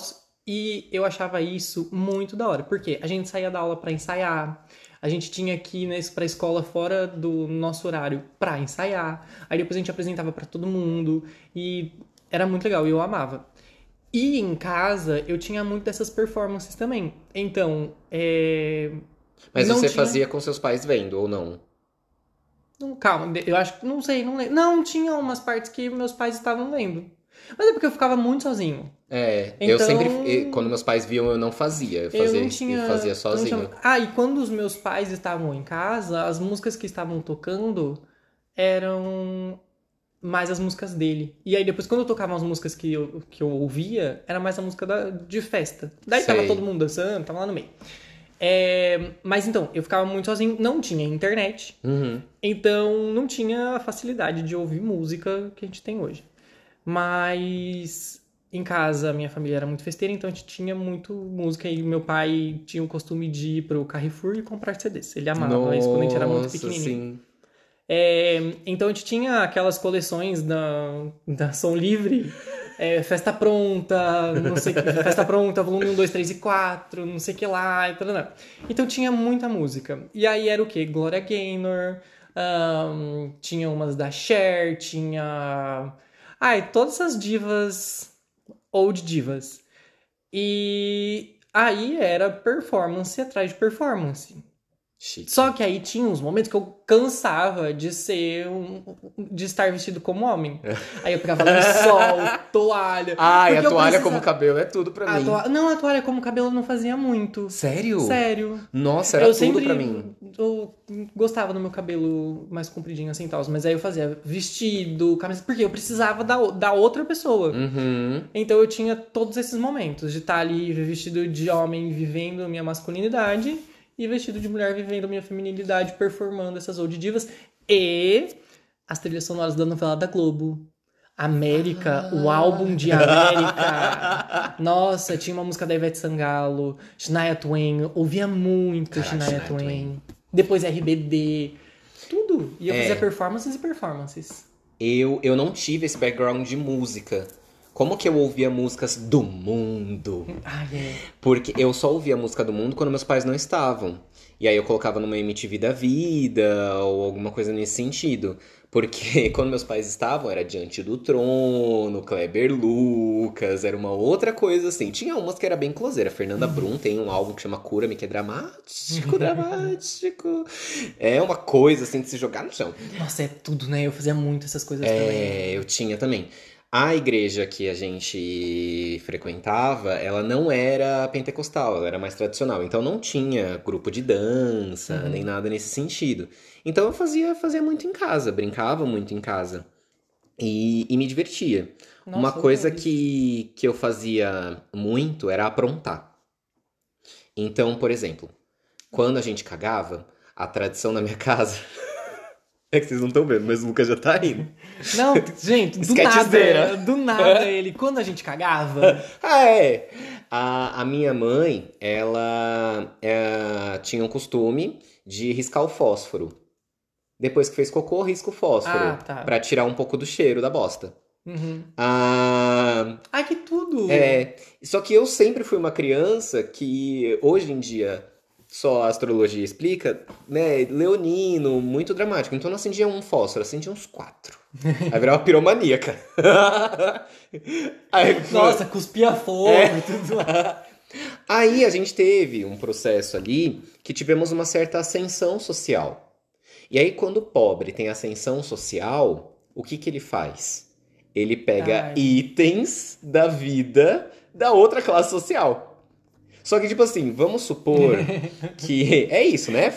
e eu achava isso muito da hora, porque a gente saía da aula pra ensaiar, a gente tinha que ir para a escola fora do nosso horário pra ensaiar. Aí depois a gente apresentava pra todo mundo e era muito legal e eu amava. E em casa eu tinha muito dessas performances também. Então, é...
Mas
não
você
tinha-
fazia com seus pais vendo ou não?
Não, calma, eu acho que não sei, não lembro. Não, tinha umas partes que meus pais estavam vendo. Mas é porque eu ficava muito sozinho.
É, eu
Então-
sempre, eh, quando meus pais viam, eu não fazia. Eu fazia,
eu não tinha.
eu fazia
eu
sozinho.
tinha- Ah, e quando os meus pais estavam em casa, as músicas que estavam tocando eram mais as músicas dele. E aí depois, quando eu tocava as músicas que eu, que eu ouvia, era mais a música da- de festa. Daí tava
Sei.
todo mundo dançando, tava lá no meio. É, mas então, eu ficava muito sozinho, não tinha internet,
Uhum.
então não tinha a facilidade de ouvir música que a gente tem hoje. Mas em casa minha família era muito festeira, então a gente tinha muito música e meu pai tinha o costume de ir pro Carrefour e comprar CDs. Ele amava isso quando a gente era muito
Nossa,
pequenininho.
sim.
É, então a gente tinha aquelas coleções da, da Som Livre, é, Festa Pronta, não sei Festa Pronta, volume 1, 2, 3 e 4, não sei o que lá, e tal, tal. Então tinha muita música. E aí era o que? Gloria Gaynor, ahn, tinha umas da Cher, tinha. Ai, todas essas divas, old divas. E aí era performance atrás de performance.
Chique.
Só que aí tinha uns momentos que eu cansava de ser um, de estar vestido como homem. Aí eu pegava lençol, toalha.
Ai, a
Porque eu
toalha
precisava-
como cabelo é tudo pra
A
mim.
Não, a toalha como cabelo não fazia muito.
Sério?
Sério.
Nossa, era
eu
tudo
sempre
pra mim.
eu gostava do meu cabelo mais compridinho assim e tal, mas aí eu fazia vestido, camisa, porque eu precisava da, da outra pessoa.
Uhum.
Então eu tinha todos esses momentos de estar ali vestido de homem vivendo a minha masculinidade e vestido de mulher vivendo a minha feminilidade, performando essas old divas e as trilhas sonoras da novela da Globo. América, o álbum de América. Nossa, tinha uma música da Ivete Sangalo, Shania Twain, ouvia muito
Caraca,
Shania
Shania
Twain.
Twain.
Depois RBD, tudo. E eu
É.
fazia performances e performances.
Eu, eu não tive esse background de música. Como que eu ouvia músicas do mundo?
É.
Porque eu só ouvia música do mundo quando meus pais não estavam. E aí eu colocava numa MTV da vida ou alguma coisa nesse sentido. Porque quando meus pais estavam, era Diante do Trono, Kleber Lucas, era uma outra coisa assim. Tinha umas que era bem closeira. Fernanda Brum tem um álbum que chama Cura-me, que é dramático, dramático. É uma coisa assim de se jogar no chão.
Nossa, é tudo, né? Eu fazia muito essas coisas também.
É, eu tinha também. A igreja que a gente frequentava, ela não era pentecostal, ela era mais tradicional. Então não tinha grupo de dança,
Uhum.
nem nada nesse sentido. Então eu fazia, fazia muito em casa, brincava muito em casa. E, e me divertia.
Nossa,
Uma coisa que, que eu fazia muito era aprontar. Então, por exemplo, quando a gente cagava, a tradição na minha casa. É que vocês não estão vendo, mas o Lucas já tá rindo.
Não, gente, do nada. Do nada ele. Quando a gente cagava.
Ah, é. A, a minha mãe, ela é, tinha um costume de riscar o fósforo. Depois que fez cocô, risca o fósforo.
Ah, tá.
Pra tirar um pouco do cheiro da bosta.
Uhum.
Ah,
Ai, que tudo!
é. Só que eu sempre fui uma criança que, hoje em dia, só a astrologia explica, né? Leonino, muito dramático. Então não acendia um fósforo, acendia uns quatro. Aí virava piromaníaca. Aí,
Nossa, cuspia fogo
É.
e tudo.
Aí a gente teve um processo ali que tivemos uma certa ascensão social. E aí, quando o pobre tem ascensão social, o que, que ele faz? Ele pega
Ai.
itens da vida da outra classe social. Só que, tipo assim, vamos supor que. É isso, né?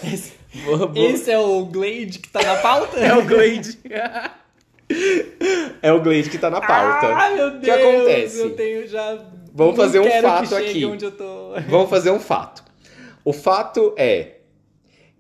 Vamos-
Esse é o Glade que tá na pauta?
É o Glade. É o Glade que tá na pauta.
Ah, meu Deus!
O que acontece?
Eu tenho já.
Vamos fazer um fato aqui. Vamos fazer um fato. O fato é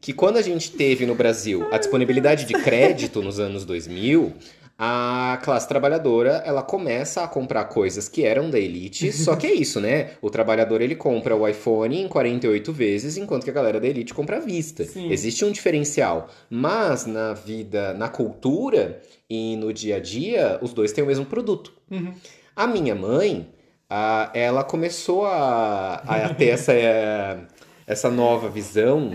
que quando a gente teve no Brasil a disponibilidade de crédito nos anos 2000, a classe trabalhadora ela começa a comprar coisas que eram da elite. Só que é isso, né? O trabalhador ele compra o iPhone em 48 vezes, enquanto que a galera da elite compra à vista.
Sim.
Existe um diferencial. Mas na vida, na cultura e no dia a dia, os dois têm o mesmo produto.
Uhum.
A minha mãe, ah, ela começou a, a ter essa, eh, essa nova visão,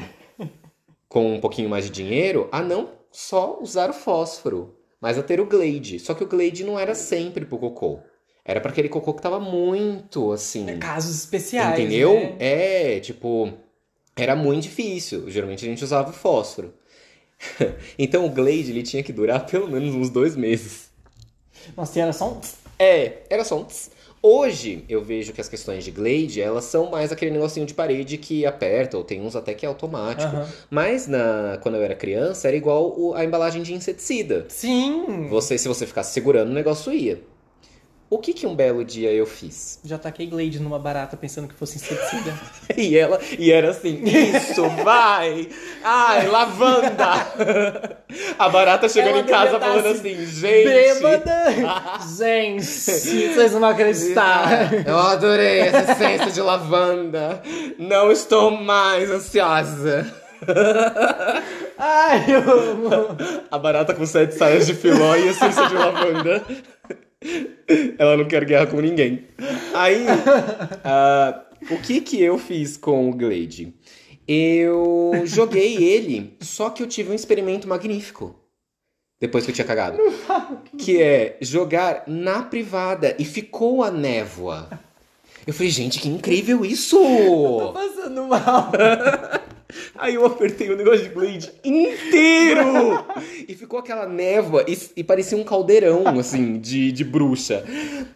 com um pouquinho mais de dinheiro, a não só usar o fósforo, mas a ter o Glade. Só que o Glade não era sempre pro cocô. Era para aquele cocô que tava muito assim.
Casos especiais.
Entendeu?
né?
É, tipo, era muito difícil. Geralmente a gente usava o fósforo. então o Glade ele tinha que durar pelo menos uns dois meses.
Nossa, e era só um.
É, era só um tss. Hoje eu vejo que as questões de Glade, elas são mais aquele negocinho de parede que aperta, ou tem uns até que é automático.
Aham.
Mas na, quando eu era criança, era igual o- a embalagem de inseticida.
Sim!
Você, se você ficasse segurando, o negócio ia. O que que um belo dia eu fiz?
Já taquei Glade numa barata pensando que fosse inseticida.
E ela, e era assim, isso, vai! Ai, lavanda! A barata chegando
Ela
em casa falando
assim,
assim, gente...
Bêbada! Gente, vocês não vão acreditar.
Eu adorei essa essência de lavanda. Não estou mais ansiosa.
Ai, eu amo.
A barata com sete saias de filó e essência de lavanda. Ela não quer guerra com ninguém. Aí, ah, o que que eu fiz com o Glade? Eu joguei ele, só que eu tive um experimento magnífico. Depois que eu tinha cagado. Que é jogar na privada. E ficou a névoa. Eu falei, gente, que incrível isso!
Tô passando mal.
Aí eu apertei o negócio de Glade inteiro! e ficou aquela névoa e, e parecia um caldeirão, assim, de, de bruxa.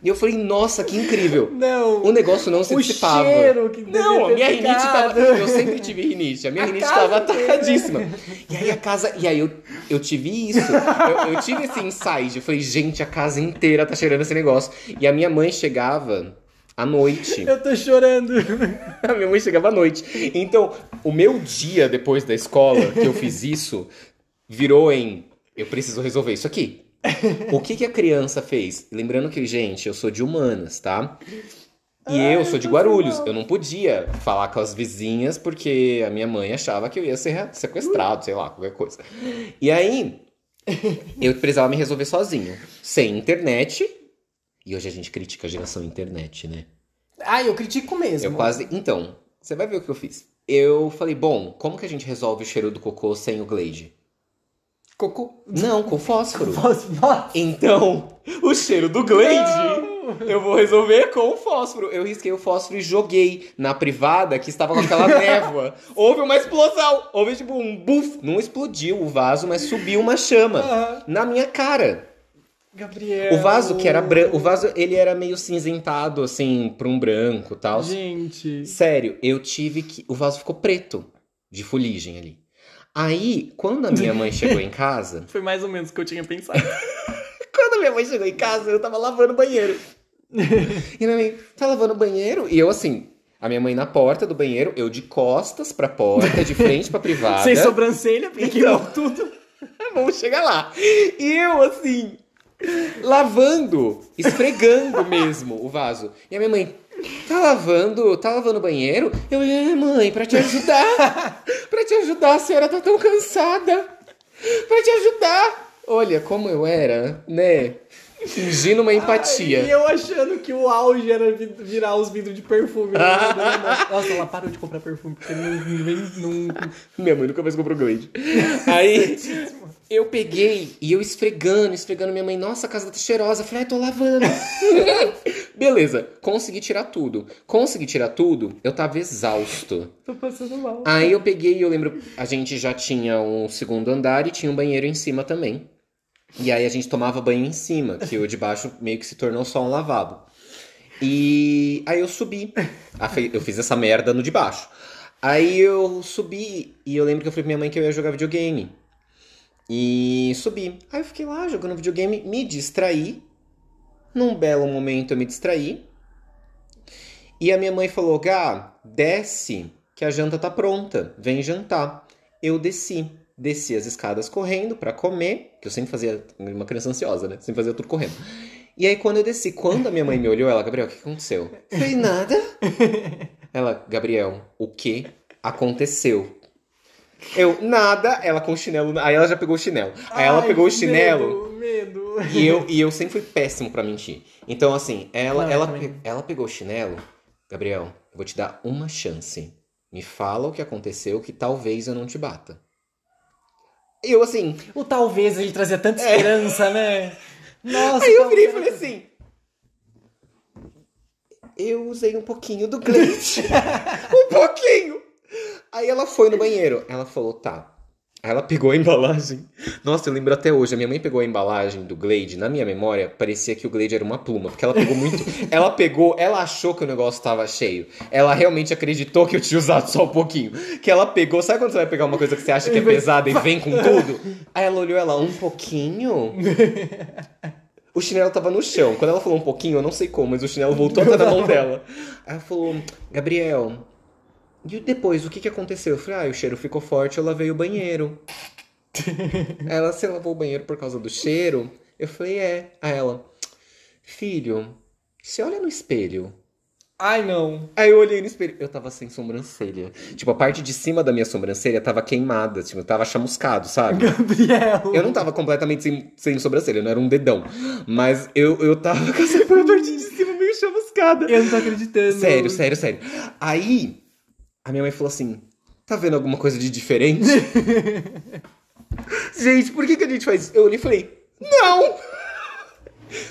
E eu falei, nossa, que incrível!
Não.
O negócio não se
o
dissipava.
cheiro que
Não, a minha rinite tava. Eu sempre tive rinite. A minha
A
rinite tava
inteira.
atacadíssima. E aí a casa. E aí eu, eu tive isso. Eu, eu tive esse insight. Eu falei, gente, a casa inteira tá cheirando esse negócio. E a minha mãe chegava à noite.
Eu tô chorando.
A minha mãe chegava à noite. Então, o meu dia depois da escola, que eu fiz isso, virou em eu preciso resolver isso aqui. O que, que a criança fez? Lembrando que, gente, eu sou de humanas, tá? E
Ai,
eu sou de Guarulhos. Eu não podia falar com as vizinhas porque a minha mãe achava que eu ia ser sequestrado, sei lá, qualquer coisa. E aí, eu precisava me resolver sozinho. Sem internet. E hoje a gente critica a geração internet, né?
Ah, eu critico mesmo.
Eu quase. Então, você vai ver o que eu fiz. Eu falei, bom, como que a gente resolve o cheiro do cocô sem o Glade?
Cocô.
Não, com fósforo.
Nossa.
Então, o cheiro do Glade eu vou resolver com o fósforo. Eu risquei o fósforo e joguei na privada que estava com aquela névoa. Houve uma explosão. Houve tipo um buf. Não explodiu o vaso, mas subiu uma chama
Aham.
na minha cara.
Gabriel.
O vaso que era branco, o vaso ele era meio cinzentado assim para um branco, e tal.
Gente.
Sério, eu tive que. O vaso ficou preto de fuligem ali. Aí, quando a minha mãe chegou em casa.
Foi mais ou menos o que eu tinha pensado.
Quando a minha mãe chegou em casa, eu tava lavando o banheiro. E a minha mãe, tá lavando o banheiro? E eu assim, a minha mãe na porta do banheiro, eu de costas pra porta, de frente pra privada.
Sem sobrancelha, porque
Então.
tudo.
Vamos chegar lá. E eu assim, lavando, esfregando mesmo o vaso. E a minha mãe, tá lavando, tá lavando o banheiro? Eu, é mãe, pra te ajudar. pra te ajudar, a senhora tá tão cansada. Pra te ajudar. Olha como eu era, né? Fingindo uma empatia.
E eu achando que o auge era vi- virar os vidros de perfume. né? Nossa, ela parou de comprar perfume porque não vem. Não...
Minha mãe nunca mais comprou Glade. Aí eu peguei e eu esfregando, esfregando minha mãe. Nossa, a casa tá cheirosa. Eu falei, ai, tô lavando. Beleza, consegui tirar tudo. Consegui tirar tudo, eu tava exausto.
Tô passando mal.
Aí eu peguei e eu lembro, a gente já tinha um segundo andar e tinha um banheiro em cima também. E aí a gente tomava banho em cima, que o de baixo meio que se tornou só um lavabo. E aí eu subi. Ah, Eu fiz essa merda no de baixo. Aí eu subi e eu lembro que eu falei pra minha mãe que eu ia jogar videogame. E subi. Aí eu fiquei lá jogando videogame, me distraí. Num belo momento eu me distraí. E a minha mãe falou: Gá, desce, que a janta tá pronta, vem jantar. Eu desci. Desci as escadas correndo para comer, que eu sempre fazia, uma criança ansiosa, né? Sempre fazia tudo correndo. E aí quando eu desci, quando a minha mãe me olhou, ela, Gabriel, o que aconteceu? Fez nada. Ela, Gabriel, o que aconteceu? Eu, nada, ela com o chinelo. Aí ela já pegou o chinelo. Aí ela
Ai,
pegou o chinelo.
Medo, medo.
E eu, e eu sempre fui péssimo pra mentir. Então, assim, ela,
Não,
ela, pe- ela pegou o chinelo. Gabriel, eu vou te dar uma chance. Me fala o que aconteceu que talvez eu não te bata. Eu, assim.
O talvez ele trazia tanta esperança, né? Nossa,
Aí eu virei e falei assim. Eu usei um pouquinho do Glade. um pouquinho. Aí ela foi no banheiro. Ela falou, tá. Aí ela pegou a embalagem. Nossa, eu lembro até hoje. A minha mãe pegou a embalagem do Glade. Na minha memória, parecia que o Glade era uma pluma. Porque ela pegou muito. ela pegou. Ela achou que o negócio tava cheio. Ela realmente acreditou que eu tinha usado só um pouquinho. Que ela pegou. Sabe quando você vai pegar uma coisa que você acha que é pesada e vem com tudo? Aí ela olhou ela, um pouquinho? O chinelo tava no chão. Quando ela falou um pouquinho, eu não sei como, mas o chinelo voltou até na mão dela. Aí ela falou, Gabriel, e depois, o que que aconteceu? Eu falei, ah, o cheiro ficou forte, eu lavei o banheiro. Ela, você lavou o banheiro por causa do cheiro? Eu falei, é. Aí ela, filho, você olha no espelho.
Ai, não.
Aí eu olhei no espelho, eu tava sem sobrancelha. Tipo, a parte de cima da minha sobrancelha tava queimada, tipo, tava chamuscado, sabe?
Gabriel.
Eu não tava completamente sem, sem sobrancelha, não era um dedão. Mas eu, eu tava com essa parte de cima meio chamuscada.
Eu não tô acreditando.
Sério, sério, sério. Aí, a minha mãe falou assim: tá vendo alguma coisa de diferente? gente, por que, que a gente faz isso? Eu olhei e falei: não!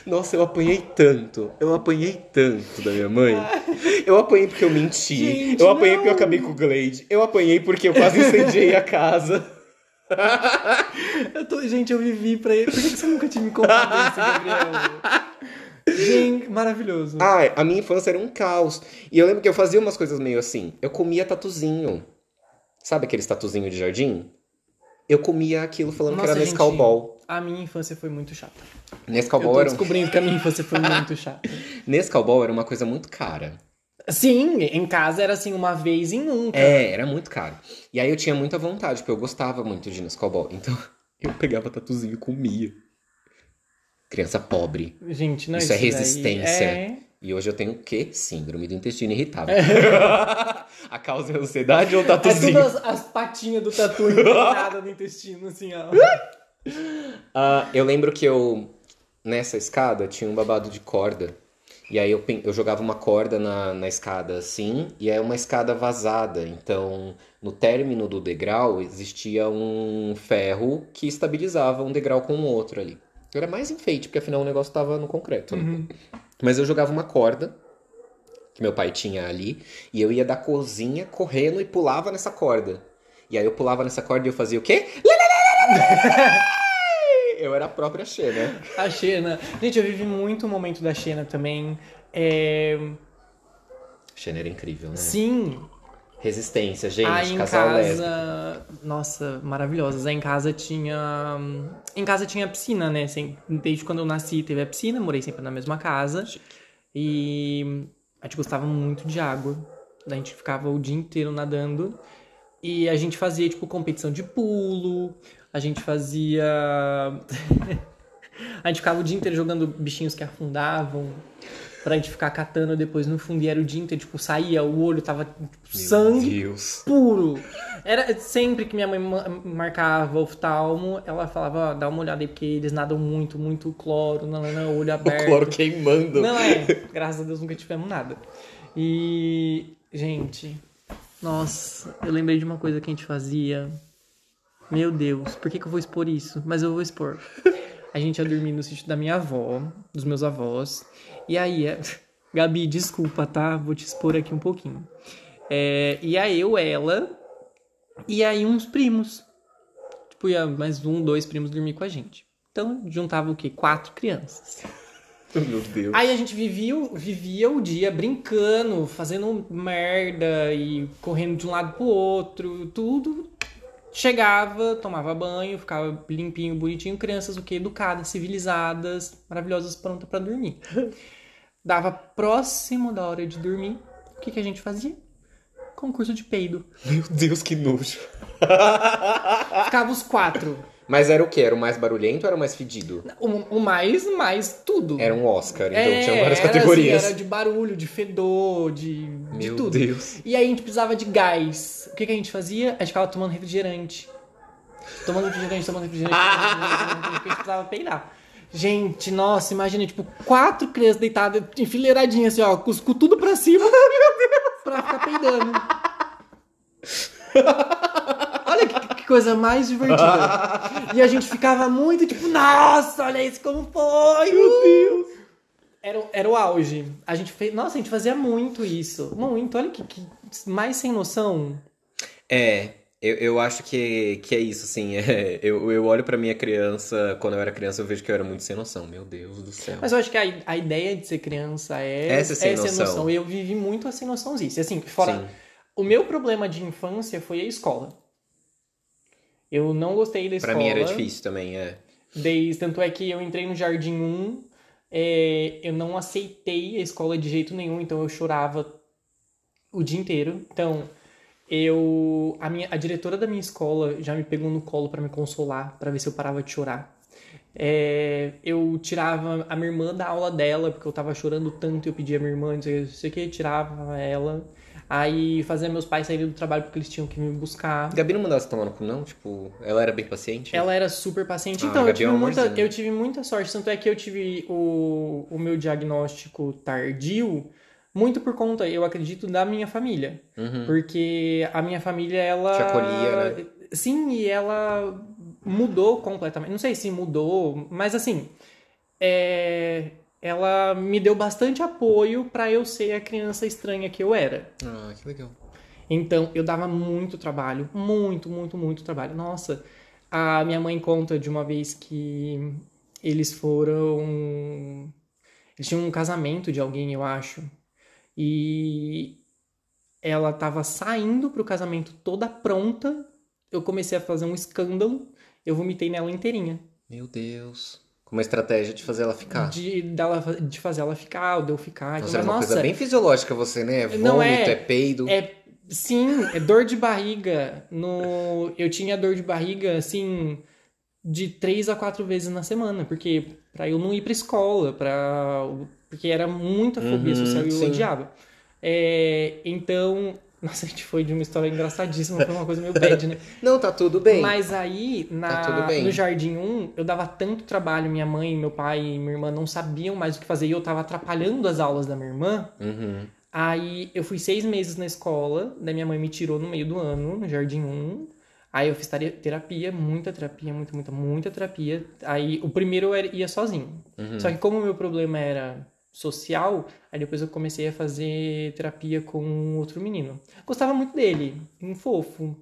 Nossa, eu apanhei tanto. Eu apanhei tanto da minha mãe. Eu apanhei porque eu menti.
Gente,
eu apanhei
não.
porque eu acabei com o Glade. Eu apanhei porque eu quase incendiei a casa.
Eu tô... Gente, eu vivi pra ele. Por que você nunca tinha me contado isso, Gabriel? Gente, maravilhoso.
Ai, a minha infância era um caos. E eu lembro que eu fazia umas coisas meio assim. Eu comia tatuzinho. Sabe aqueles tatuzinho de jardim? Eu comia aquilo falando que
Nossa,
era
gente,
Nescau Ball.
A minha infância foi muito chata.
Nescau Ball era, um...
descobrindo que a minha infância foi muito chata.
Nescau Ball era uma coisa muito cara.
Sim, em casa era assim, uma vez em nunca.
É, era muito caro. E aí eu tinha muita vontade, porque eu gostava muito de Nescau Ball. Então eu pegava tatuzinho e comia. Criança pobre.
Gente, não
Isso é
daí
resistência.
É...
E hoje eu tenho o quê? Síndrome do intestino irritável. a causa é ansiedade ou
É
tatuzinho?
todas as patinhas do tatu empinada no intestino, assim, ó.
Ah, eu lembro que eu, nessa escada, tinha um babado de corda. E aí eu, eu jogava uma corda na, na escada assim, e é uma escada vazada. Então, no término do degrau, existia um ferro que estabilizava um degrau com o outro ali. Era mais enfeite, porque afinal o negócio tava no concreto. né? Mas eu jogava uma corda, que meu pai tinha ali, e eu ia da cozinha correndo e pulava nessa corda. E aí eu pulava nessa corda e eu fazia o quê? Eu era a própria Xena.
A Xena. Gente, eu vivi muito o momento da Xena também. É...
Xena era incrível, né?
Sim,
Resistência, gente,
aí em
casal lésbico.
casa. Nossa, maravilhosas. Aí em casa tinha. Em casa tinha piscina, né? Desde quando eu nasci teve a piscina, morei sempre na mesma casa. E a gente gostava muito de água. A gente ficava o dia inteiro nadando. E a gente fazia, tipo, competição de pulo. A gente fazia. a gente ficava o dia inteiro jogando bichinhos que afundavam. Pra gente ficar catando depois no fundo. E era o dia inteiro, tipo, saía, o olho tava tipo, sangue
Meu Deus.
puro. Era sempre que minha mãe ma- marcava oftalmo, ela falava, ó, dá uma olhada aí, porque eles nadam muito, muito cloro, não, não, não, olho
O
aberto.
cloro queimando.
Não é, graças a Deus nunca tivemos nada. E, gente, nossa, eu lembrei de uma coisa que a gente fazia. Meu Deus, por que, que eu vou expor isso? Mas eu vou expor. A gente ia dormir no sítio da minha avó, dos meus avós. E aí, é... Gabi, desculpa, tá? Vou te expor aqui um pouquinho. É, ia eu, ela, e aí uns primos. Tipo, ia mais um, dois primos dormir com a gente. Então, juntava o quê? Quatro crianças.
Meu Deus.
Aí a gente vivia, vivia o dia brincando, fazendo merda e correndo de um lado pro outro, tudo Chegava, tomava banho, ficava limpinho, bonitinho, crianças o que educadas, civilizadas, maravilhosas, prontas para dormir. Dava próximo da hora de dormir, o que, que a gente fazia? Concurso de peido.
Meu Deus, que nojo.
Ficava os quatro.
Mas era o que? Era o mais barulhento ou era o mais fedido?
O, o mais, mais tudo.
Era um Oscar, então
É,
tinha várias
era
categorias.
assim, era de barulho, de fedor, de, de
Meu
tudo.
Deus.
E aí a gente precisava de gás. O que, que a gente fazia? A gente ficava tomando refrigerante. Tomando refrigerante, tomando refrigerante, tomando refrigerante, porque a gente precisava peidar. Gente, nossa, imagina, tipo, quatro crianças deitadas, enfileiradinhas assim, ó, com, com tudo pra cima. pra ficar peidando. Olha que, que coisa mais divertida. E a gente ficava muito tipo, nossa, olha isso como foi. Meu Deus. Era, o- era o auge. A gente fez. Nossa, a gente fazia muito isso. Muito. Olha que, que mais sem noção.
É, eu, eu acho que, que é isso, assim. é, eu, eu olho pra minha criança, quando eu era criança, eu vejo que eu era muito sem noção. Meu Deus do céu.
Mas eu acho que a, a ideia de ser criança é,
Essa sem
é ser
noção.
Eu vivi muito a sem noçãozice. Assim, fora.
Sim.
O meu problema de infância foi a escola. Eu não gostei da
Pra
escola.
mim era difícil também, é.
Desde, tanto é que eu entrei no Jardim 1, é, eu não aceitei a escola de jeito nenhum, então eu chorava o dia inteiro. Então, eu a minha a diretora da minha escola já me pegou no colo pra me consolar, pra ver se eu parava de chorar. É, eu tirava a minha irmã da aula dela, porque eu tava chorando tanto, eu pedia a minha irmã, não sei, não sei o que, tirava ela. Aí fazia meus pais saírem do trabalho porque eles tinham que me buscar.
Gabi não mandava você tomar no cu, não? Tipo, ela era bem paciente?
Ela era super paciente.
Ah,
Então, eu
é
tive,
um
muita, eu tive muita sorte. Tanto é que eu tive o, o meu diagnóstico tardio muito por conta, eu acredito, da minha família.
Uhum.
Porque a minha família, ela.
Te acolhia, né?
Sim, e ela mudou completamente. Não sei se mudou, mas assim. é, Ela me deu bastante apoio pra eu ser a criança estranha que eu era.
Ah, que legal.
Então, eu dava muito trabalho, muito, muito, muito trabalho. Nossa, a minha mãe conta de uma vez que eles foram. Eles tinham um casamento de alguém, eu acho. E ela tava saindo pro casamento toda pronta. Eu comecei a fazer um escândalo. Eu vomitei nela inteirinha.
Meu Deus. Com uma estratégia de fazer ela ficar.
De, dela, de fazer ela ficar, ou de eu ficar.
Nossa,
Então,
era uma
nossa,
coisa bem fisiológica você, né? Vômito,
Não é-
é peido.
É, sim, é dor de barriga. No, eu tinha dor de barriga, assim, de três a quatro vezes na semana, porque pra eu não ir pra escola, pra, porque era muita fobia
Uhum,
social e eu
sim.
odiava. É, então, nossa, a gente foi de uma história engraçadíssima, foi uma coisa meio bad, né?
Não, tá tudo bem.
Mas aí, na,
Tá
no Jardim 1, eu dava tanto trabalho, minha mãe, meu pai e minha irmã não sabiam mais o que fazer, e eu tava atrapalhando as aulas da minha irmã,
Uhum.
Aí eu fui seis meses na escola, daí minha mãe me tirou no meio do ano, no Jardim 1. Aí eu fiz terapia, muita terapia, muita, muita, muita terapia. Aí o primeiro eu ia sozinho.
Uhum.
Só que como o meu problema era social, aí depois eu comecei a fazer terapia com outro menino. Gostava muito dele, um fofo.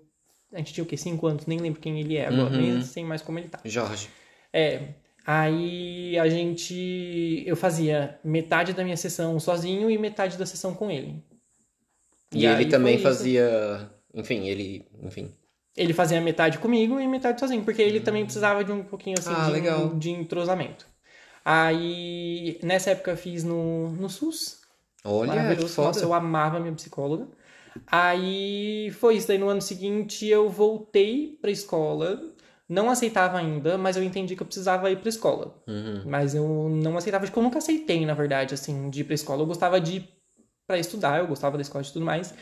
A gente tinha o quê? Cinco anos, nem lembro quem ele é agora,
Uhum.
nem sei mais como ele tá.
Jorge.
É. Aí a gente. Eu fazia metade da minha sessão sozinho e metade da sessão com ele.
E,
aí
ele também fazia. Enfim, ele. Enfim.
Ele fazia metade comigo e metade sozinho, porque ele também precisava de um pouquinho assim
Ah,
de,
legal.
de entrosamento. Aí, nessa época eu fiz no, no SUS.
Olha, que foda.
Nossa, eu amava minha psicóloga. Aí foi isso. Daí no ano seguinte eu voltei pra escola. Não aceitava ainda, mas eu entendi que eu precisava ir pra escola.
Uhum.
Mas eu não aceitava, porque eu nunca aceitei, na verdade, assim, de ir pra escola. Eu gostava de ir pra estudar, eu gostava da escola e tudo mais.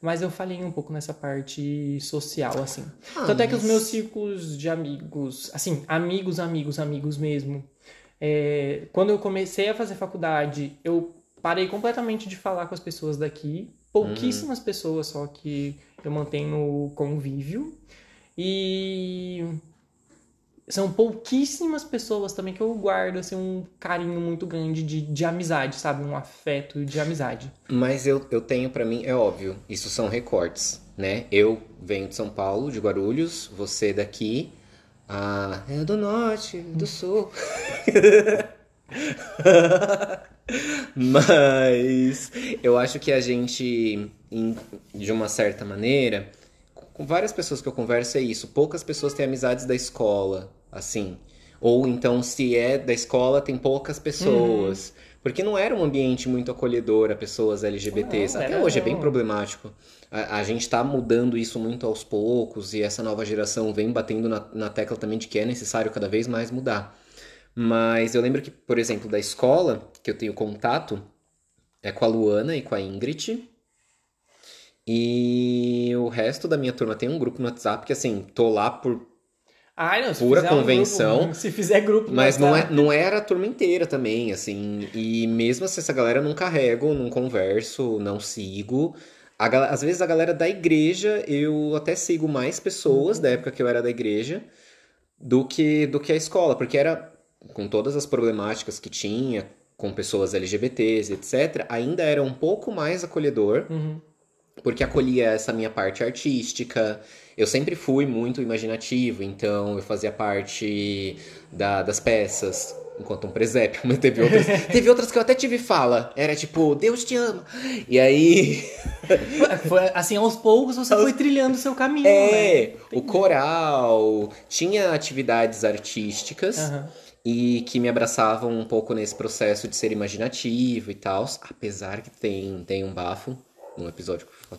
Mas eu falhei um pouco nessa parte social, assim.
Ah,
Tanto é que os
mas-
meus círculos de amigos, assim, amigos, amigos, amigos mesmo. É, quando eu comecei a fazer faculdade, eu parei completamente de falar com as pessoas daqui. Pouquíssimas pessoas só que eu mantenho convívio. E são pouquíssimas pessoas também que eu guardo assim, um carinho muito grande de, de amizade, sabe? Um afeto de amizade.
Mas eu, eu tenho pra mim, é óbvio, isso são recortes, né? Eu venho de São Paulo, de Guarulhos, você daqui, ah, é do norte, do sul. Mas eu acho que a gente, de uma certa maneira, com várias pessoas que eu converso é isso. Poucas pessoas têm amizades da escola, assim. Ou então, se é da escola, tem poucas pessoas. Uhum. Porque não era um ambiente muito acolhedor a pessoas LGBTs. Não, Até hoje é bem problemático. A, a gente está mudando isso muito aos poucos e essa nova geração vem batendo na, na tecla também de que é necessário cada vez mais mudar. Mas eu lembro que, por exemplo, da escola, que eu tenho contato, é com a Luana e com a Ingrid. E o resto da minha turma tem um grupo no WhatsApp que, assim, tô lá por
Ai, não,
pura convenção.
Um grupo, se fizer grupo.
Mas não, é, não era a turma inteira também, assim. E mesmo assim, essa galera não carrego, não converso, não sigo. A, às vezes a galera da igreja, eu até sigo mais pessoas da época que eu era da igreja do que, do que a escola, porque era com todas as problemáticas que tinha, com pessoas LGBTs, etc., ainda era um pouco mais acolhedor. Uhum porque acolhia essa minha parte artística. Eu sempre fui muito imaginativo, então eu fazia parte da, das peças enquanto um presépio, mas teve outras, teve outras que eu até tive fala. Era tipo, Deus te ama. E aí.
Foi, assim, aos poucos você foi trilhando o seu caminho.
É, né? o coral, tinha atividades artísticas. Uhum. E que me abraçavam um pouco nesse processo de ser imaginativo e tal. Apesar que tem, tem um bafo num episódio que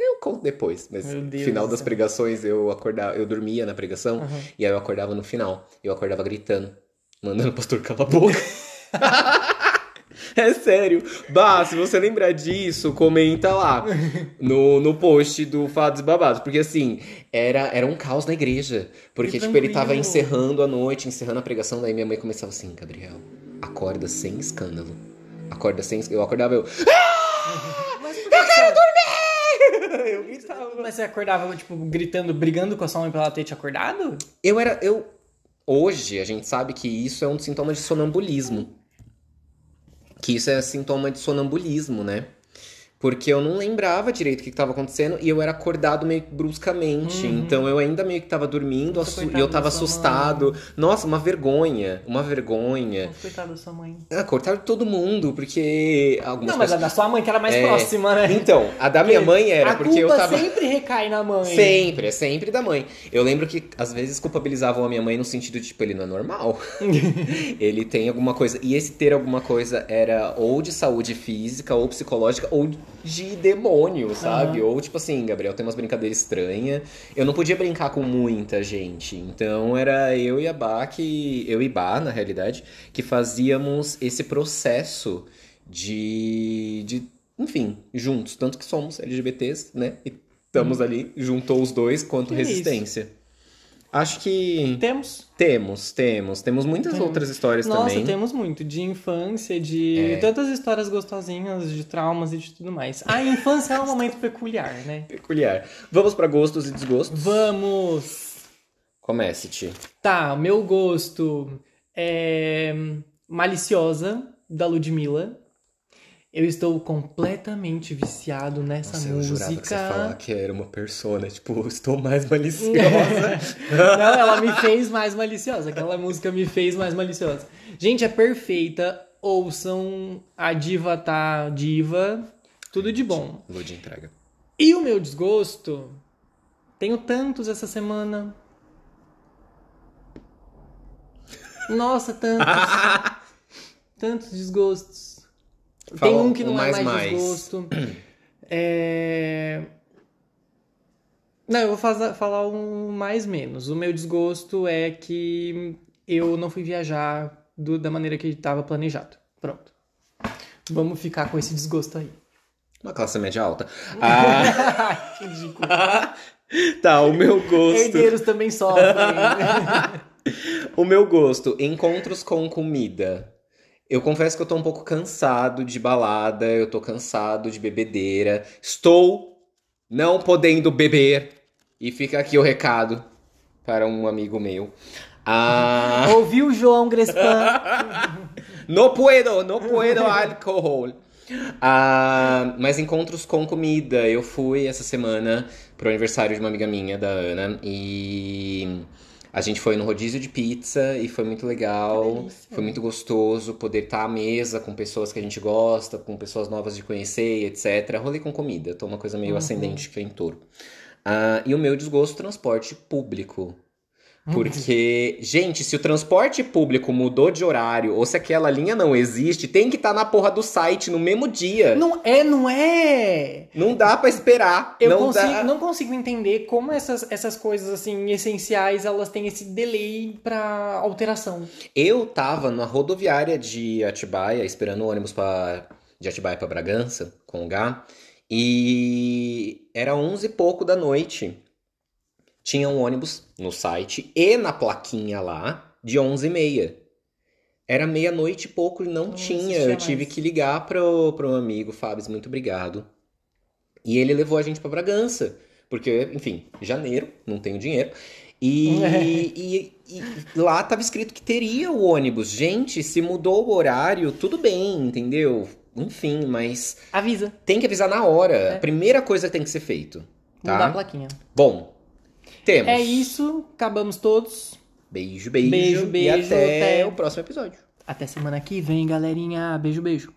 eu conto depois, mas no final das pregações eu acordava, eu dormia na pregação uhum. e aí eu acordava no final. Eu acordava gritando, mandando o pastor calar a boca. é sério. Bah, se você lembrar disso, comenta lá no, no post do Fados Babados. Porque assim, era, era um caos na igreja. Porque, tipo, ele tava encerrando a noite, encerrando a pregação, daí minha mãe começava assim, Gabriel, acorda sem escândalo. Acorda sem. Eu acordava, eu. Ah! eu quero dormir!
eu gritava. Mas você acordava, tipo, gritando, brigando com a sua mãe pra ela ter te acordado?
Eu era. Eu... Hoje a gente sabe que isso é um sintoma de sonambulismo. Que isso é sintoma de sonambulismo, né? Porque eu não lembrava direito o que estava acontecendo e eu era acordado meio bruscamente. Uhum. Então eu ainda meio que estava dormindo e eu tava assustado. Mãe. Nossa, uma vergonha. Uma vergonha.
Coitado da sua mãe.
Ah, cortaram todo mundo, porque.
Algumas não, mas a da sua mãe que era mais é... próxima, né?
Então, a da minha mãe era a porque eu tava.
sempre recai na mãe.
Sempre, é sempre da mãe. Eu lembro que às vezes culpabilizavam a minha mãe no sentido de, tipo, ele não é normal. ele tem alguma coisa. E esse ter alguma coisa era ou de saúde física, ou psicológica, ou de demônio, sabe? Uhum. Ou tipo assim, Gabriel tem umas brincadeiras estranhas. Eu não podia brincar com muita gente. Então era eu e a Bá que. Eu e Bá, na realidade, que fazíamos esse processo de. de enfim, juntos. Tanto que somos LGBTs, né? E estamos uhum. ali, juntou os dois quanto que resistência. Acho que.
Temos.
Temos, temos. Temos muitas temos. outras histórias
Nossa,
também.
Nossa, temos muito. De infância, de é. tantas histórias gostosinhas, de traumas e de tudo mais. A infância é um momento peculiar, né?
Peculiar. Vamos para gostos e desgostos?
Vamos!
Comece, Ti.
Tá, meu gosto é Maliciosa, da Ludmilla. Eu estou completamente viciado nessa Nossa, música. Eu jurava que você
falar que era uma persona, tipo, estou mais maliciosa.
Não, ela me fez mais maliciosa. Aquela música me fez mais maliciosa. Gente, é perfeita. Ouçam a diva tá diva. Tudo de bom.
Vou de entrega.
E o meu desgosto? Tenho tantos essa semana. Nossa, tantos. tantos desgostos. Fala Tem um que não é mais, é mais, mais. desgosto. É... Não, eu vou fazer, falar um mais menos. O meu desgosto é que eu não fui viajar do, da maneira que estava planejado. Pronto. Vamos ficar com esse desgosto aí.
Uma classe média alta. Ah... que ridículo. tá, o meu gosto.
Herdeiros também sofrem.
o meu gosto, encontros com comida. Eu confesso que eu tô um pouco cansado de balada, eu tô cansado de bebedeira. Estou não podendo beber. E fica aqui o recado para um amigo meu.
Ah... Ouviu, João Grespan?
não puedo, não puedo álcool. Ah, mas encontros com comida. Eu fui essa semana pro aniversário de uma amiga minha, da Ana, e a gente foi no rodízio de pizza e foi muito legal. Foi muito gostoso poder estar à mesa com pessoas que a gente gosta, com pessoas novas de conhecer, etc. Rolê com comida, tô uma coisa meio uhum. ascendente que é em touro. Ah, e o meu desgosto, transporte público. Porque, gente, se o transporte público mudou de horário ou se aquela linha não existe, tem que estar na porra do site no mesmo dia.
Não é, não é!
Não dá pra esperar.
Eu
não
consigo,
dá.
não consigo entender como essas, essas coisas, assim, essenciais, elas têm esse delay pra alteração.
Eu tava na rodoviária de Atibaia, esperando o ônibus pra, de Atibaia pra Bragança, com o H, e era 11 e pouco da noite. Tinha um ônibus no site e na plaquinha lá de 11 e meia. Era meia-noite e pouco e não
Não
tinha. Eu tive
mais.
que ligar pro, pro meu amigo Fábio, muito obrigado. E ele levou a gente pra Bragança. Porque, enfim, janeiro, não tenho dinheiro. E, e- e lá tava escrito que teria o ônibus. Gente, se mudou o horário, tudo bem, entendeu? Enfim, mas
Avisa.
tem que avisar na hora. A primeira coisa que tem que ser feito.
Mudar a
Tá?
plaquinha.
Bom, temos.
É isso, acabamos todos.
Beijo, beijo.
Beijo, beijo,
E até
até-
o próximo episódio.
Até semana que vem, galerinha. Beijo, beijo.